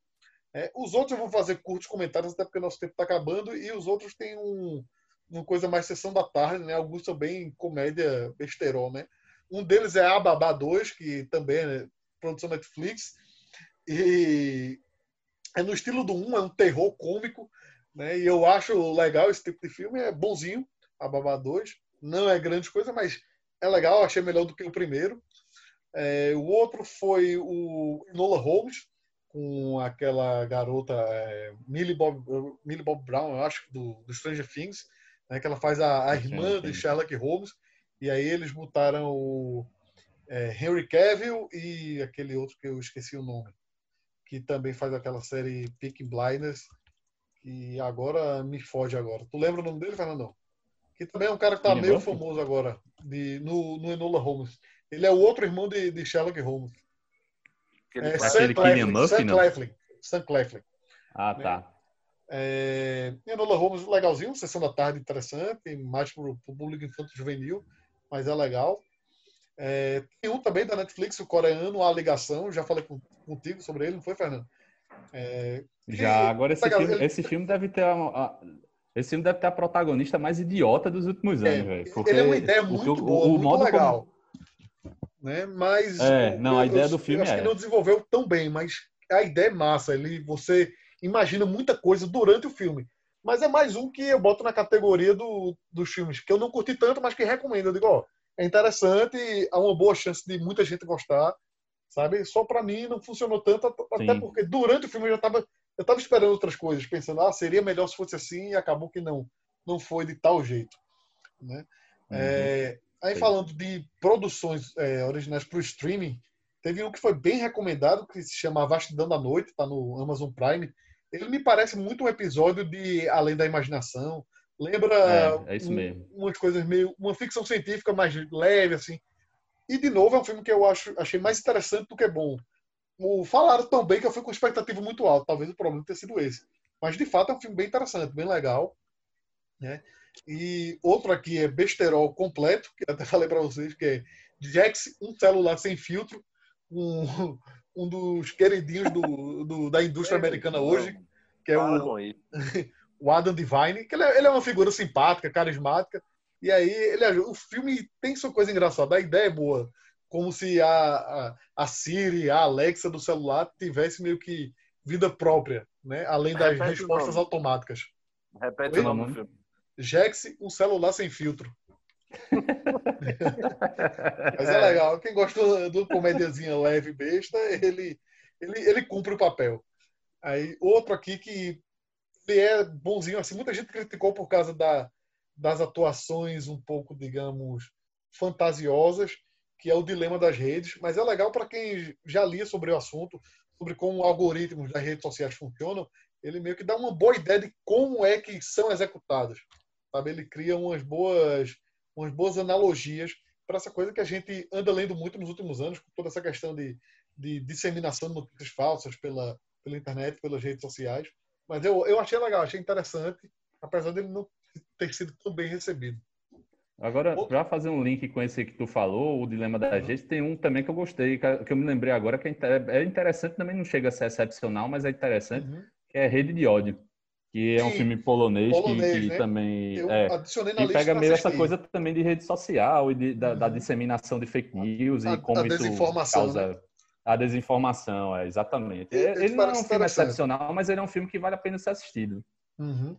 É, os outros eu vou fazer curtos comentários, até porque nosso tempo está acabando, e os outros têm um, uma coisa mais sessão da tarde, né? Alguns são bem comédia besterol, né? Um deles é A Babá 2, que também é produção Netflix, e é no estilo do 1, é um terror cômico, né? E eu acho legal esse tipo de filme, é bonzinho, A Babá 2. Não é grande coisa, mas é legal, achei melhor do que o primeiro. É, o outro foi o Nola Holmes, com aquela garota é, Millie, Bob, Millie Bob Brown, eu acho, do, do Stranger Things, né, que ela faz a, a irmã de Sherlock Holmes, e aí eles botaram o é, Henry Cavill e aquele outro que eu esqueci o nome, que também faz aquela série Peaky Blinders, que agora me foge agora. Tu lembra o nome dele, Fernandão? Que também é um cara que tá meio famoso agora, de, no, no Enola Holmes. Ele é o outro irmão de, de Sherlock Holmes. É, Sam Sam Cleflin. Sam Cleflin. Ah, tá. É, Enola Holmes, legalzinho, sessão da tarde interessante, mais para o público infantil juvenil, mas é legal. É, tem um também da Netflix, o coreano, A Ligação, já falei com, contigo sobre ele, não foi, Fernando? É, já, agora esse, filme, ele... esse filme deve ter a, esse filme deve ter a protagonista mais idiota dos últimos é, anos, velho. Ele é uma ideia muito boa, o, o muito legal. Como né? Mas é, não, a ideia do filme eu acho é. que não desenvolveu tão bem, mas a ideia é massa. Ele, você imagina muita coisa durante o filme. Mas é mais um que eu boto na categoria do, dos filmes que eu não curti tanto, mas que recomendo. Eu digo, ó, é interessante, há uma boa chance de muita gente gostar, sabe? Só para mim não funcionou tanto, até Sim. porque durante o filme eu já estava eu estava esperando outras coisas, pensando, ah, seria melhor se fosse assim, e acabou que não, não foi de tal jeito, né? Uhum. É, Aí falando de produções é, originais para o streaming, teve um que foi bem recomendado, que se chama Vastidão da Noite, está no Amazon Prime. Ele me parece muito um episódio de Além da Imaginação. Lembra é, é um, umas coisas meio. uma ficção científica mais leve, assim. E, de novo, é um filme que eu acho, achei mais interessante do que bom. O, falaram tão bem que eu fui com expectativa muito alta. Talvez o problema tenha sido esse. Mas, de fato, é um filme bem interessante, bem legal. Né? E outro aqui é besterol completo, que até [LAUGHS] falei para vocês, que é Jax, um celular sem filtro, um, [LAUGHS] um dos queridinhos do, do da indústria americana hoje, que é o, [LAUGHS] o Adam Devine, que ele é, ele é, uma figura simpática, carismática, e aí ele o filme tem sua coisa engraçada, a ideia é boa, como se a, a, a Siri, a Alexa do celular tivesse meio que vida própria, né? além das Repete respostas automáticas. Repete Oi? o nome do filme. Jexe, um celular sem filtro. [LAUGHS] Mas é legal. Quem gosta do comédiazinha leve besta, ele, ele, ele cumpre o papel. Aí, outro aqui que é bonzinho, assim, muita gente criticou por causa da, das atuações um pouco, digamos, fantasiosas, que é o dilema das redes, mas é legal para quem já lia sobre o assunto, sobre como algoritmos das redes sociais funcionam, ele meio que dá uma boa ideia de como é que são executados sabe? Ele cria umas boas, umas boas analogias para essa coisa que a gente anda lendo muito nos últimos anos, com toda essa questão de, de disseminação de notícias falsas pela, pela internet, pelas redes sociais. Mas eu, eu achei legal, achei interessante, apesar dele não ter sido tão bem recebido. Agora, para fazer um link com esse que tu falou, o Dilema da uhum. Gente, tem um também que eu gostei, que eu me lembrei agora, que é, é interessante, também não chega a ser excepcional, mas é interessante, uhum. que é Rede de Ódio. Que é um filme polonês, polonês que, que né? também. Eu é, adicionei na que pega meio essa coisa também de rede social e de, da, uhum. da, disseminação de fake news a, e como a isso causa. Né? A desinformação, é, exatamente. Ele, ele não é um filme excepcional, mas ele é um filme que vale a pena ser assistido. Uhum.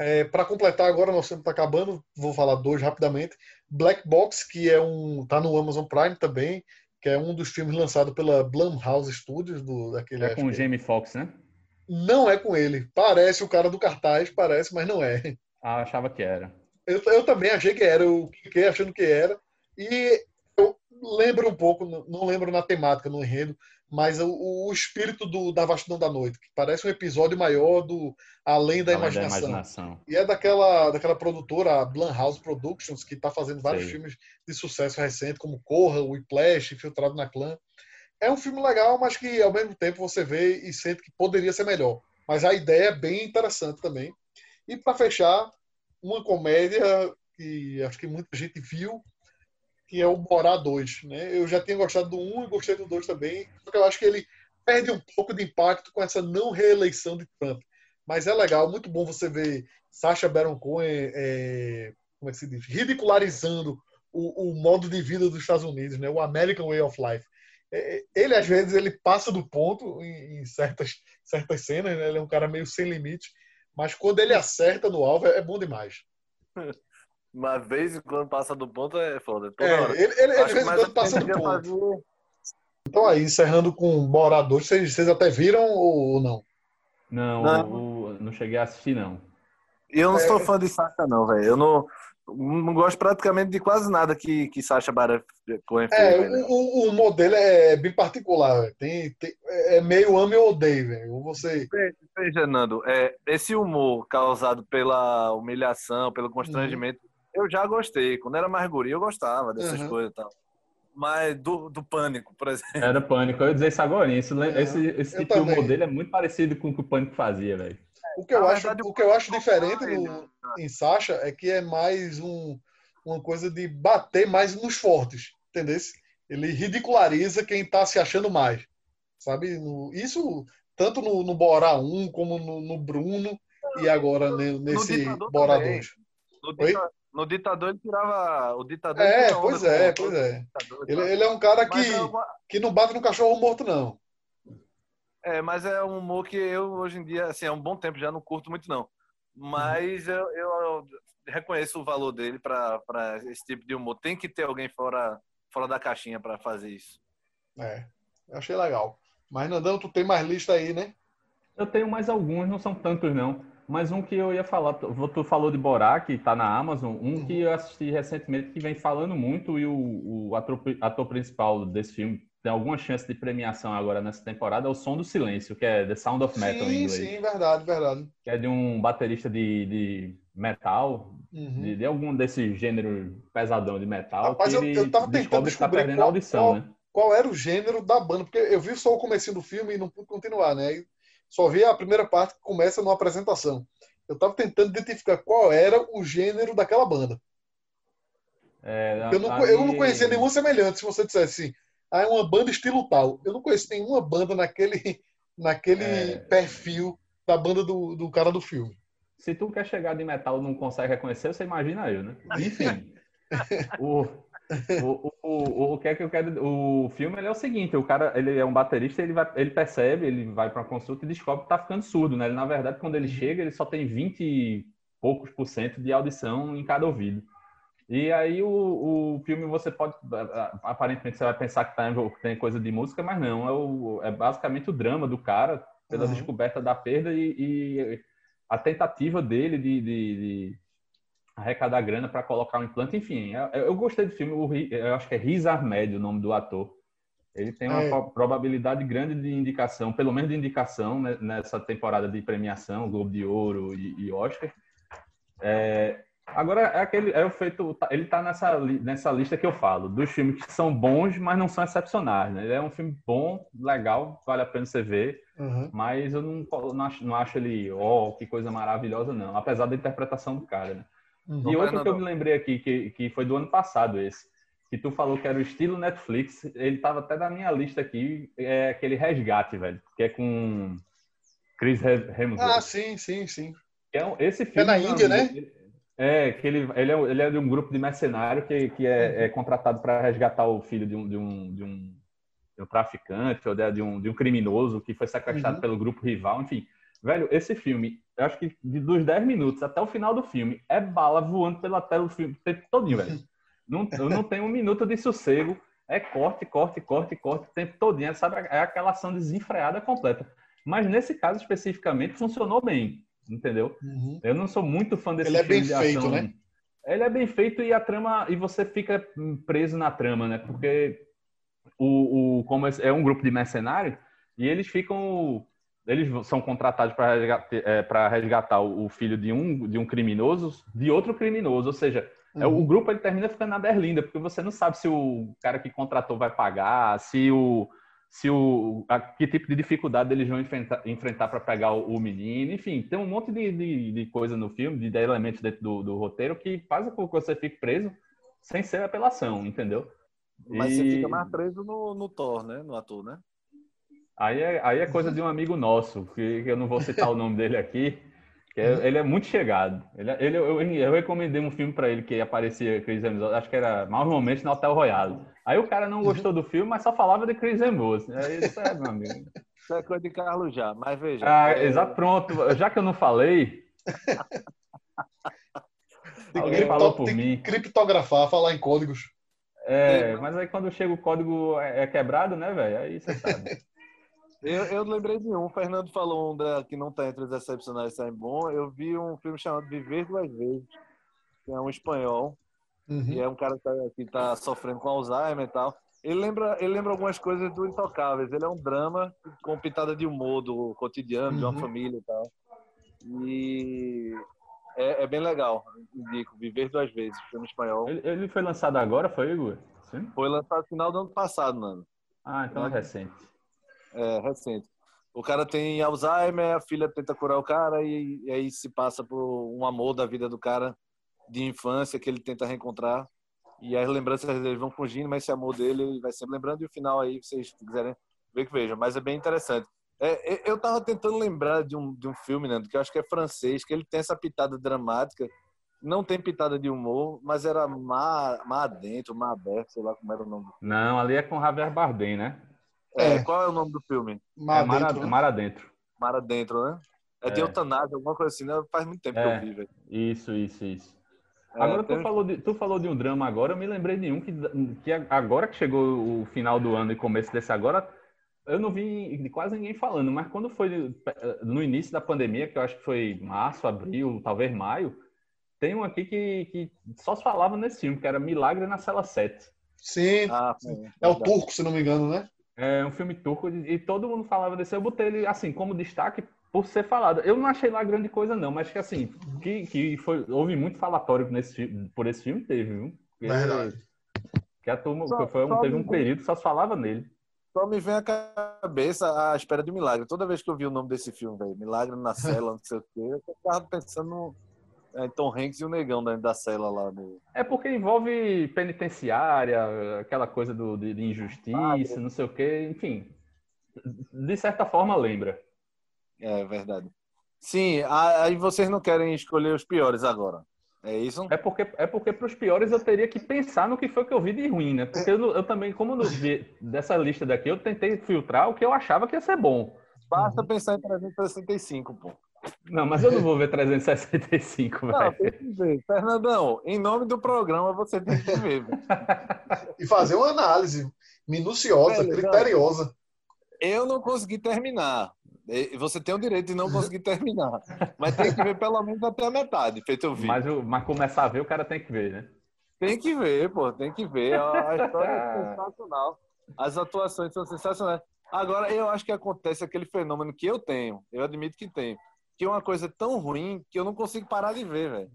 É, para completar agora, nosso tempo está acabando, vou falar dois rapidamente. Black Box, que é um. tá no Amazon Prime também, que é um dos filmes lançados pela Blumhouse Studios, do, daquele. É com o Jamie Foxx, né? Não é com ele. Parece o cara do cartaz, parece, mas não é. Ah, achava que era. Eu, eu também achei que era, eu fiquei achando que era. E eu lembro um pouco, não lembro na temática, no enredo, mas o, o espírito do, da Vastidão da Noite, que parece um episódio maior do Além da, Além imaginação. da imaginação. E é daquela, daquela produtora, a Blumhouse Productions, que está fazendo vários Sei. filmes de sucesso recente, como Corra, Whiplash, Infiltrado na Clã. É um filme legal, mas que ao mesmo tempo você vê e sente que poderia ser melhor. Mas a ideia é bem interessante também. E para fechar, uma comédia que acho que muita gente viu, que é o Borá 2. Né? Eu já tinha gostado do 1 e gostei do 2 também, porque eu acho que ele perde um pouco de impacto com essa não reeleição de Trump. Mas é legal, muito bom você ver Sacha Baron Cohen, é, como é que se diz, ridicularizando o, o, modo de vida dos Estados Unidos, né? o American Way of Life. É, ele às vezes ele passa do ponto em, em certas certas cenas, né? ele é um cara meio sem limite, mas quando ele acerta no alvo é, é bom demais. [LAUGHS] Uma vez em quando passa do ponto é foda. Toda é, hora. ele, ele de vez em quando passa do ponto. Fazer... Então aí, encerrando com Bora 2, vocês, vocês até viram ou não? Não, não, não cheguei a assistir, não. Eu não é... sou fã de Saca, não, velho. Eu não, não gosto praticamente de quase nada que, que Sacha Baron Cohen fez. É, o, o, modelo é bem particular. Tem, tem, é meio ame ou odeio, velho. Você... Veja, Nando, é, esse humor causado pela humilhação, pelo constrangimento, uhum. Eu já gostei. Quando era mais guri, eu gostava dessas uhum. coisas e tal. Mas do, do Pânico, por exemplo. Era Pânico. Eu ia dizer isso agora. Isso, esse esse tipo de humor dele é muito parecido com o que o Pânico fazia, velho. O que eu acho, o que eu acho diferente no, em Sasha é que é mais um, uma coisa de bater mais nos fortes, entendeu? Ele ridiculariza quem está se achando mais, sabe? No, isso tanto no, no Borá 1 como no, no Bruno e agora nesse Borá 2. No, ditador, no ditador ele tirava o ditador. É, pois é, pois é. Ele, ele, é um cara que, é uma... que não bate no cachorro morto, não. É, mas é um humor que eu hoje em dia, assim, há um bom tempo já não curto muito, não. Mas uhum. eu, eu, reconheço o valor dele para esse tipo de humor. Tem que ter alguém fora, fora da caixinha para fazer isso. É, eu achei legal. Mas, Nandão, tu tem mais lista aí, né? Eu tenho mais alguns, não são tantos, não. Mas um que eu ia falar, tu falou de Borá, que está na Amazon, um que eu assisti recentemente que vem falando muito e o, o ator, ator principal desse filme tem alguma chance de premiação agora nessa temporada é o Som do Silêncio, que é The Sound of Metal sim, em inglês. Sim, verdade, verdade. Que é de um baterista de, de metal, uhum. de, de, algum desse gênero pesadão de metal. Rapaz, eu, eu tava tentando tá descobrir tá qual, audição, qual, né? qual, era o gênero da banda, porque eu vi só o começo do filme e não pude continuar, né? Só vi a primeira parte que começa numa apresentação. Eu tava tentando identificar qual era o gênero daquela banda. É, eu, não, eu não conhecia nenhuma semelhante, se você dissesse assim ah, é uma banda estilo tal. Eu não conheço nenhuma banda naquele, [LAUGHS] naquele é... perfil da banda do, do cara do filme. Se tu quer chegar de metal e não consegue reconhecer, você imagina eu, né? Enfim. [LAUGHS] o, o, o, o, que é que eu quero. O filme é o seguinte: o cara ele é um baterista, ele, vai, ele percebe, ele vai para uma consulta e descobre que tá ficando surdo, né? Ele, na verdade, quando ele chega, ele só tem 20 e poucos por cento de audição em cada ouvido. E aí o, o filme você pode aparentemente você vai pensar que tá, tem coisa de música, mas não é, o, é basicamente o drama do cara pela uhum. descoberta da perda e, e, a tentativa dele de, de, de arrecadar grana para colocar um implante. Enfim, eu, eu gostei do filme. Eu acho que é Riz Ahmed o nome do ator. Ele tem uma é. probabilidade grande de indicação, pelo menos de indicação né, nessa temporada de premiação, Globo de Ouro e, e Oscar. É, Agora, é aquele, é o feito, ele está nessa, nessa lista que eu falo, dos filmes que são bons, mas não são excepcionais. Né? Ele é um filme bom, legal, vale a pena você ver, uhum. mas eu não, não, acho, não acho ele, oh, que coisa maravilhosa, não, apesar da interpretação do cara. Né? Uhum. E outro que eu me lembrei aqui, que, que foi do ano passado esse, que tu falou que era o estilo Netflix, ele estava até na minha lista aqui, é aquele Resgate, velho, que é com Chris Hemsworth. Ah, sim, sim, sim. É, esse filme, é na Índia, né? É, que ele, ele, é, ele é de um grupo de mercenário que, que é, é contratado para resgatar o filho de um, de um, de um, de um traficante ou de, de, um, de um criminoso que foi sequestrado uhum. pelo grupo rival, enfim. Velho, esse filme, eu acho que de, dos 10 minutos até o final do filme, é bala voando pela tela do filme o tempo todinho, velho. Não, eu não tenho um minuto de sossego. É corte, corte, corte, corte o tempo todinho. Sabe? É aquela ação desenfreada completa. Mas nesse caso especificamente funcionou bem entendeu? Uhum. Eu não sou muito fã desse Ele é bem feito, né? Ele é bem feito e a trama e você fica preso na trama, né? Porque o, o como é um grupo de mercenários e eles ficam eles são contratados para resgatar, é, resgatar o filho de um de um criminoso de outro criminoso, ou seja, uhum. é, o uhum. grupo ele termina ficando na berlinda porque você não sabe se o cara que contratou vai pagar, se o se o a, que tipo de dificuldade eles vão enfrentar, enfrentar para pegar o, o, menino, enfim, tem um monte de, de, de coisa no filme, de, de elementos dentro do, do, roteiro que fazem com que você fique preso sem ser apelação, entendeu? Mas e... você fica mais preso no, no Thor, né? No ator, né? Aí é, aí é coisa de um amigo nosso, que, que eu não vou citar o nome dele aqui, é, ele é muito chegado. Ele, ele eu, eu, recomendei um filme para ele que aparecia Chris Hemsworth, acho que era Mais Momentos no Hotel Royale. Aí o cara não gostou do filme, mas só falava de Chris Hemsworth. É isso é, meu amigo. Isso é coisa de Carlos já, mas veja. Ah, é... exato, pronto. Já que eu não falei. tem alguém falou por tem mim. criptografar, falar em códigos. É, mas aí quando chega o código é, é quebrado, né, velho? Aí você sabe. Eu, eu lembrei de um, o Fernando falou um da, que não está entre os excepcionais saem bom. Eu vi um filme chamado Viver Duas Vezes, que é um espanhol, uhum. e é um cara que está tá sofrendo com Alzheimer e tal. Ele lembra, ele lembra algumas coisas do Intocáveis. Ele é um drama com pitada de humor do cotidiano, uhum. de uma uhum. família e tal. E é, é, bem legal, indico. Viver Duas Vezes, filme espanhol. Ele, ele foi lançado agora, foi, Igor? Sim? Foi lançado no final do ano passado, mano. Ah, então é recente. É, recente. O cara tem Alzheimer, a filha tenta curar o cara e, e, aí se passa por um amor da vida do cara de infância que ele tenta reencontrar. E as lembranças dele vão fugindo, mas esse amor dele vai sempre lembrando. E o final aí, vocês quiserem ver que vejam. Mas é bem interessante. É, eu tava tentando lembrar de um, de um filme, né, que eu acho que é francês, que ele tem essa pitada dramática. Não tem pitada de humor, mas era mar, mar dentro, mar aberto, sei lá como era o nome. Não, ali é com Javier Bardem, né? É, é, qual é o nome do filme? Mar, é Mar, Adentro, Mar Adentro. Mar Adentro, né? É, é. de eutanásia, alguma coisa assim, né? Faz muito tempo é. que eu é. vi, velho. Isso, isso, isso. É, agora, tu, falou de, tu falou de um drama agora, eu me lembrei de um que, que agora que chegou o final do ano e começo desse agora, eu não vi quase ninguém falando, mas quando foi no início da pandemia, que eu acho que foi março, abril, talvez maio, tem um aqui que, que só se falava nesse filme, que era Milagre na Cela 7. Sim, ah, é o turco, se não me engano, né? É um filme turco e todo mundo falava desse. Eu botei ele, assim, como destaque por ser falado. Eu não achei lá grande coisa, não, mas que, assim, que, que foi, houve muito falatório nesse, por esse filme, teve, viu? Verdade. Que a turma, só, foi, só teve um período só se falava nele. Só me vem a cabeça a espera de milagre. Toda vez que eu vi o nome desse filme, velho, Milagre na Cela, não sei o quê, eu tava pensando é, Tom Hanks e o Negão dentro da cela lá. No... É porque envolve penitenciária, aquela coisa do, de, de injustiça, ah, não sei o quê, enfim. De certa forma lembra. É verdade. Sim, aí vocês não querem escolher os piores agora. É isso? É porque, é porque para os piores eu teria que pensar no que foi que eu vi de ruim, né? Porque eu, eu também, como vi, dessa lista daqui, eu tentei filtrar o que eu achava que ia ser bom. Basta pensar em 365, pô. Não, mas eu não vou ver 365, velho. Não, tem que ver. Fernandão, em nome do programa, você tem que ver. e fazer uma análise minuciosa, criteriosa. Eu não consegui terminar. Você tem o direito de não conseguir terminar. Mas tem que ver pelo menos até a metade, feito eu vi. Mas, mas começar a ver, o cara tem que ver, né? Tem que ver, pô, tem que ver. A história é sensacional. As atuações são sensacionais. Agora, eu acho que acontece aquele fenômeno que eu tenho, eu admito que tenho que é uma coisa tão ruim que eu não consigo parar de ver, velho.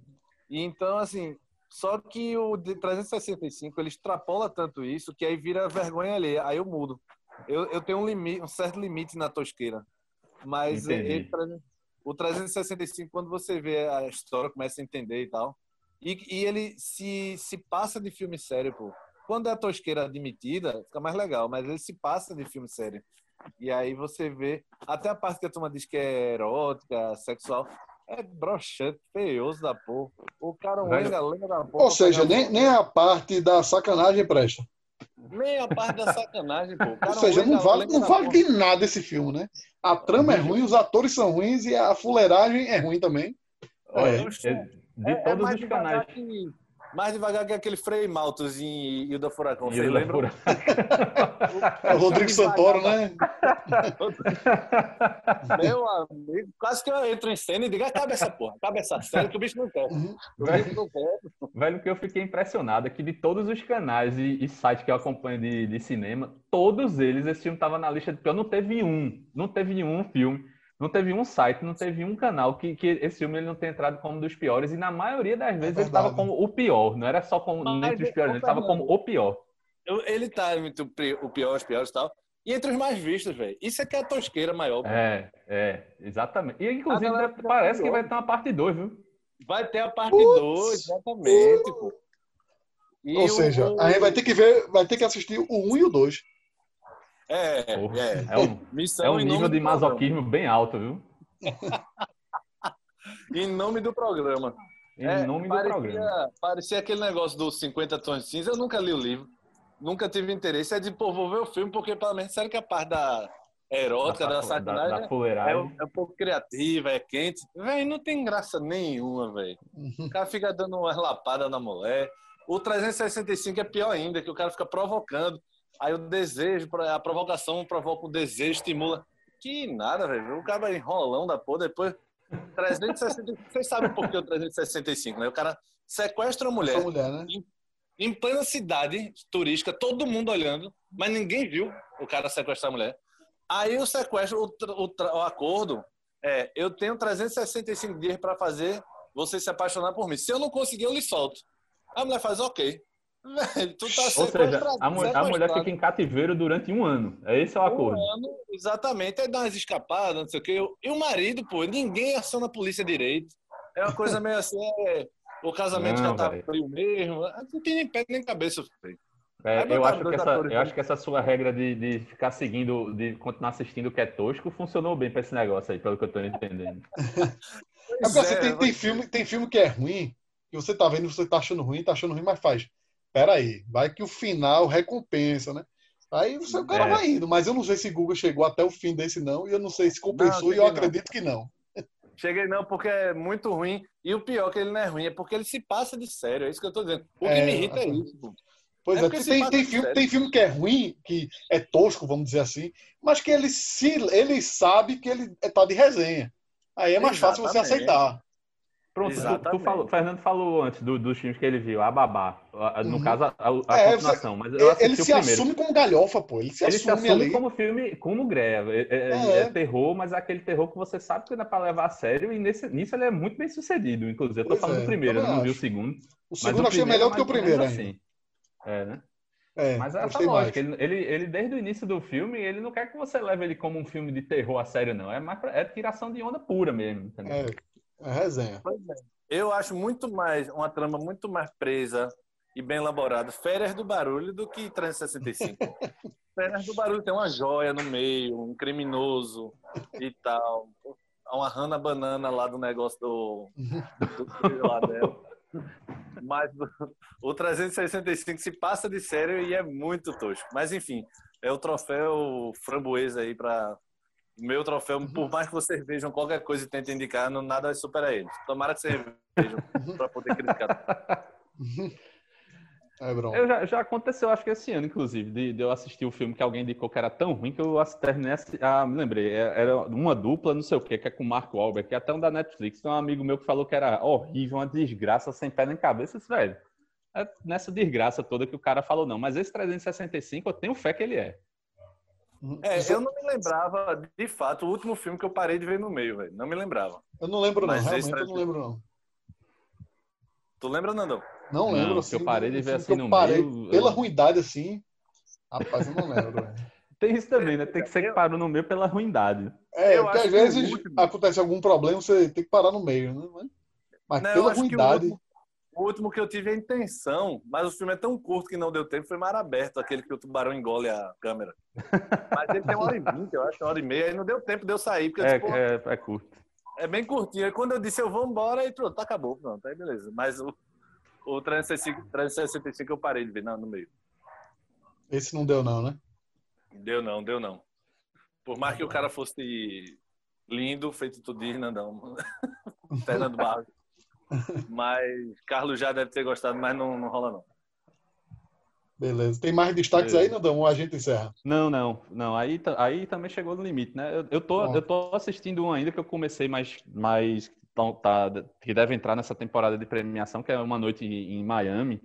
E então, assim, só que o 365 ele extrapola tanto isso que aí vira vergonha ali. Aí eu mudo. Eu, eu tenho um, limite, um certo limite na tosqueira. Mas ele, o 365, quando você vê a história, começa a entender e tal. E, e ele se, se passa de filme sério, pô. Quando é a tosqueira admitida, fica mais legal, mas ele se passa de filme sério. E aí você vê, até a parte que a turma diz que é erótica, sexual, É broxante, feioso da porra. O cara é lenga, lenga da porra. Ou seja, nem, nem a parte da sacanagem presta. Nem a parte da sacanagem, pô. Ou seja, não vale, não vale de nada esse filme, né? A trama é ruim, os atores são ruins e a fuleiragem é ruim também. É, é, de é, todos é os canais. Que, mais devagar que aquele Frei Maltos em Ilha Furacão. Você lembra? é o Rodrigo Santoro, né? [LAUGHS] Meu amigo, quase que eu entro em cena e digo, acaba essa porra, acaba essa série que o bicho não quer. Uhum. O bicho não quer. Velho, que eu fiquei impressionado é que de todos os canais e, e sites que eu acompanho de, de cinema, todos eles, esse filme estava na lista de pior. Não teve um, não teve nenhum filme não teve um site, não teve um canal que, que esse filme ele não tenha entrado como um dos piores, e na maioria das vezes é ele estava como o pior, não era só como Mas, entre os piores, ele estava como o pior. Ele tá entre o pior, os piores e tal. E entre os mais vistos, velho. Isso é que é a tosqueira maior. É, é, exatamente. E inclusive parece que vai ter uma parte 2, viu? Vai ter a parte 2, exatamente, pô. E Ou o, seja, a gente vai ter que ver, vai ter que assistir o 1 um e o 2. É, Porra, é. É um, é um nível de masoquismo bem alto, viu? [LAUGHS] em nome do programa. Em é, nome parecia, do programa. Parecia aquele negócio dos 50 tons de cinza. Eu nunca li o livro. Nunca tive interesse. É de, pô, vou ver o filme, porque pelo menos sério que a parte da erótica, da, da sacanagem, da, da é, é, um pouco criativa, é quente. Véi, não tem graça nenhuma, velho. O cara fica dando uma lapada na mulher. O 365 é pior ainda, que o cara fica provocando. Aí o desejo, a provocação provoca o desejo, estimula. Que nada, velho. O cara enrolão da porra, depois. 365. Vocês sabem por que o 365, né? O cara sequestra a mulher. mulher né? em, em plena cidade turística, todo mundo olhando, mas ninguém viu o cara sequestrar a mulher. Aí o sequestro, o, o, o acordo é: eu tenho 365 dias para fazer você se apaixonar por mim. Se eu não conseguir, eu lhe solto. A mulher faz ok. Tu tá Ou seja, a, mulher, a mulher fica em cativeiro durante um ano. É esse é o acordo. Um ano, exatamente. Aí dá umas escapadas, não sei o quê. E o marido, pô, ninguém aciona a polícia direito. É uma coisa meio assim, é, o casamento não, já tá frio mesmo. Não tem nem pé nem cabeça, filho. É, eu, acho que essa, eu acho que essa sua regra de, de ficar seguindo, de continuar assistindo o que é tosco, funcionou bem para esse negócio aí, pelo que eu tô entendendo. [LAUGHS] é assim, tem, tem, filme, tem filme que é ruim, e você tá vendo, você tá achando ruim, tá achando ruim, mas faz peraí, vai que o final recompensa, né? Aí você, o cara é. vai indo, mas eu não sei se Google chegou até o fim desse não, e eu não sei se compensou, não, e eu acredito não. que não. Cheguei não, porque é muito ruim. E o pior é que ele não é ruim, é porque ele se passa de sério. É isso que eu tô dizendo. O que é, me irrita é isso. Pô. Pois é, é tem, tem, filme, tem filme que é ruim, que é tosco, vamos dizer assim, mas que ele, se, ele sabe que ele tá de resenha. Aí é mais Exatamente. fácil você aceitar. Pronto, tu, tu falou, Fernando falou antes do, dos filmes que ele viu, a Babá. No uhum. caso, a, a é, continuação. Mas eu ele se assume como galhofa, pô. Ele se ele assume, se assume como filme, como greve. É, é, é, é, terror, mas é aquele terror que você sabe que é pra levar a sério. E nesse, nisso ele é muito bem sucedido, inclusive. Eu tô pois falando do é, primeiro, eu não vi o segundo. O segundo eu achei melhor do que o primeiro, assim. É, né? É, mas é essa lógica. Ele, ele, ele, desde o início do filme, ele não quer que você leve ele como um filme de terror a sério, não. É, mais, é tiração de onda pura mesmo. Entendeu? É, é resenha. É. Eu acho muito mais, uma trama muito mais presa e bem elaborada, Férias do Barulho, do que 365. [LAUGHS] Férias do Barulho tem uma joia no meio, um criminoso e tal. Uma rana banana lá do negócio do, do, lá dela. [LAUGHS] Mas o 365 se passa de sério e é muito tosco. Mas enfim, é o troféu framboesa aí para meu troféu, uhum. por mais que vocês vejam qualquer coisa e tentem indicar, não, nada supera eles. Tomara que vocês vejam [LAUGHS] para poder criticar. É, eu já, já, aconteceu, acho que esse ano, inclusive, de, de, eu assistir o filme que alguém indicou que era tão ruim que eu terminei. Ah, me lembrei, é, era uma dupla, não sei o que, que é com o Mark Wahlberg, que é até um da Netflix. Tem um amigo meu que falou que era horrível, uma desgraça, sem pé nem cabeça. Velho, é nessa desgraça toda que o cara falou, não. Mas esse 365, eu tenho fé que ele é. É, eu não me lembrava, de fato, o último filme que eu parei de ver no meio, velho. Não me lembrava. Eu não lembro, não. Mas realmente eu não lembro, não. Tu lembra, Nandão? Não lembro, não, assim. Eu parei de ver assim no meio. Pela ruindade, assim. Rapaz, eu não lembro, velho. [LAUGHS] Tem isso também, né? Tem que ser que parou no meio pela ruindade. É, eu porque às vezes acontece algum problema, você tem que parar no meio, né? Mas não, pela ruindade. O último que eu tive é a intenção, mas o filme é tão curto que não deu tempo, foi Mar Aberto, aquele que o tubarão engole a câmera. Mas ele tem uma hora e vinte, eu acho, uma hora e meia, aí não deu tempo de eu sair. Porque, é, tipo, é, é curto. É bem curtinho. Aí quando eu disse eu vou embora, aí pronto, acabou. Pronto, aí beleza. Mas o, o 365, 365 eu parei de ver não, no meio. Esse não deu, não, né? Deu não, deu não. Por mais que o cara fosse lindo, feito tudo de não. [LAUGHS] Fernando Barros. Mas Carlos já deve ter gostado, mas não, não rola não. Beleza. Tem mais destaques Beleza. aí, Nandão? Ou a gente encerra? Não, não. Não, aí, aí também chegou no limite, né? Eu, eu, tô, eu tô assistindo um ainda que eu comecei mais, mais tá, que deve entrar nessa temporada de premiação, que é Uma Noite em Miami.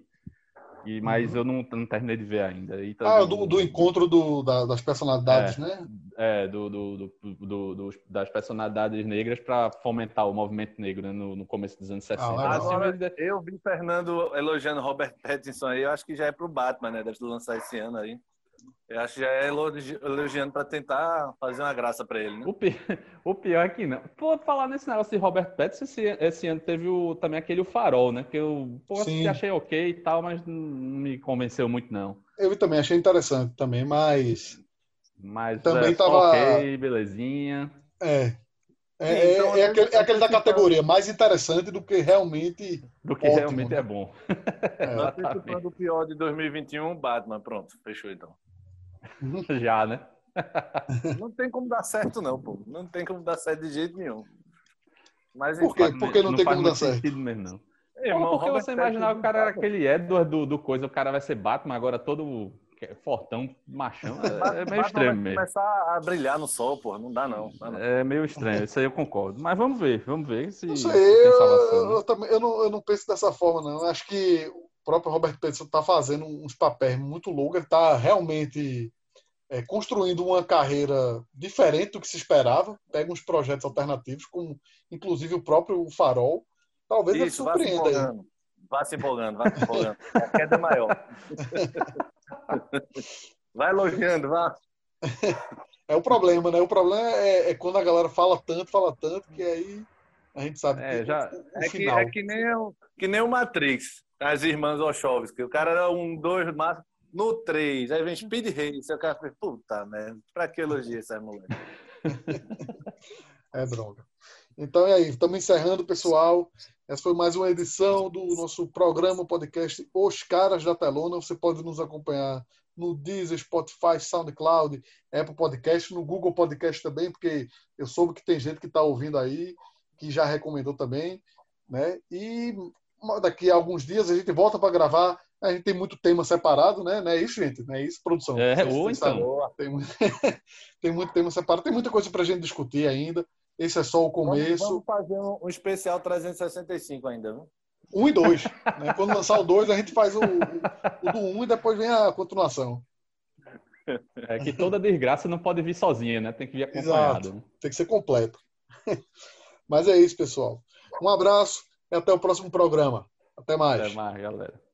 E, mas uhum. eu não, não, terminei de ver ainda. Tá ah, do, do, encontro do, da, das personalidades, é, né? É, do, do, do, das personalidades negras para fomentar o movimento negro né, no, no, começo dos anos 60. Ah, Agora, eu vi Fernando elogiando Robert Pattinson aí, eu acho que já é pro Batman, né? Deve lançar esse ano aí. Eu acho que já é elogiando para tentar fazer uma graça para ele, né? O pior, [LAUGHS] o pior é que não. Pô, falar nesse negócio de Robert Pattinson, esse, esse ano teve o, também aquele o Farol, né? Que eu pô, achei ok e tal, mas não me convenceu muito, não. Eu também achei interessante também, mas... Mas também é, tava... ok, belezinha. É. É, então, é, é, aquele, é aquele da categoria mais interessante do que realmente. Do que ótimo, realmente né? é bom. [LAUGHS] É. do pior de 2021, Batman. Pronto, fechou então. [LAUGHS] Já, né? Não tem como dar certo, não, pô. Não tem como dar certo de jeito nenhum. Mas, Por quê? Porque não, não tem como dar certo? Mesmo, não. Irmão, porque Robert você imaginava o cara era aquele Edward do, do coisa, o cara vai ser Batman agora todo fortão, machão. É, é meio estranho mesmo. começar a brilhar no sol, pô. Não dá não, dá, não. É meio estranho, isso aí eu concordo. Mas vamos ver, vamos ver se. Não sei, eu, salvação, né? eu, também, eu, não, eu não penso dessa forma, não. Acho que o próprio Robert Pattinson está fazendo uns papéis muito loucos, ele está realmente é, construindo uma carreira diferente do que se esperava, pega uns projetos alternativos, como inclusive o próprio Farol. Talvez Isso, ele surpreenda. Vá se, vá se empolgando, vá se empolgando. A queda é maior. [LAUGHS] Vai elogiando, vá. É o problema, né? O problema é, é, quando a galera fala tanto, fala tanto, que aí a gente sabe é, que já, é, final. Que, é que nem o, que nem o Matrix, as irmãs que O cara era um, dois, máximo no 3, aí vem Speed Race. O cara fala, puta merda, pra que elogia essa mulher? [LAUGHS] é droga. Então é aí, estamos encerrando, pessoal. Essa foi mais uma edição do nosso programa podcast Os Caras da Telona. Você pode nos acompanhar no Deezer, Spotify, SoundCloud, Apple Podcast, no Google Podcast também, porque eu soube que tem gente que está ouvindo aí, que já recomendou também. Né? E daqui a alguns dias a gente volta para gravar a gente tem muito tema separado, né? Não é isso, gente? Não é isso, produção? É, ou então. Tem, [LAUGHS] tem muito tema separado, tem muita coisa para a gente discutir ainda. Esse é só o começo. Vamos, vamos fazer um, especial 365 ainda, viu? Um e dois. né? Quando lançar o dois, a gente faz o, o, o do um e depois vem a continuação. É que toda desgraça não pode vir sozinha, né? Tem que vir acompanhado. Exato. Né? Tem que ser completo. [LAUGHS] Mas é isso, pessoal. Um abraço e até o próximo programa. Até mais. Até mais, galera.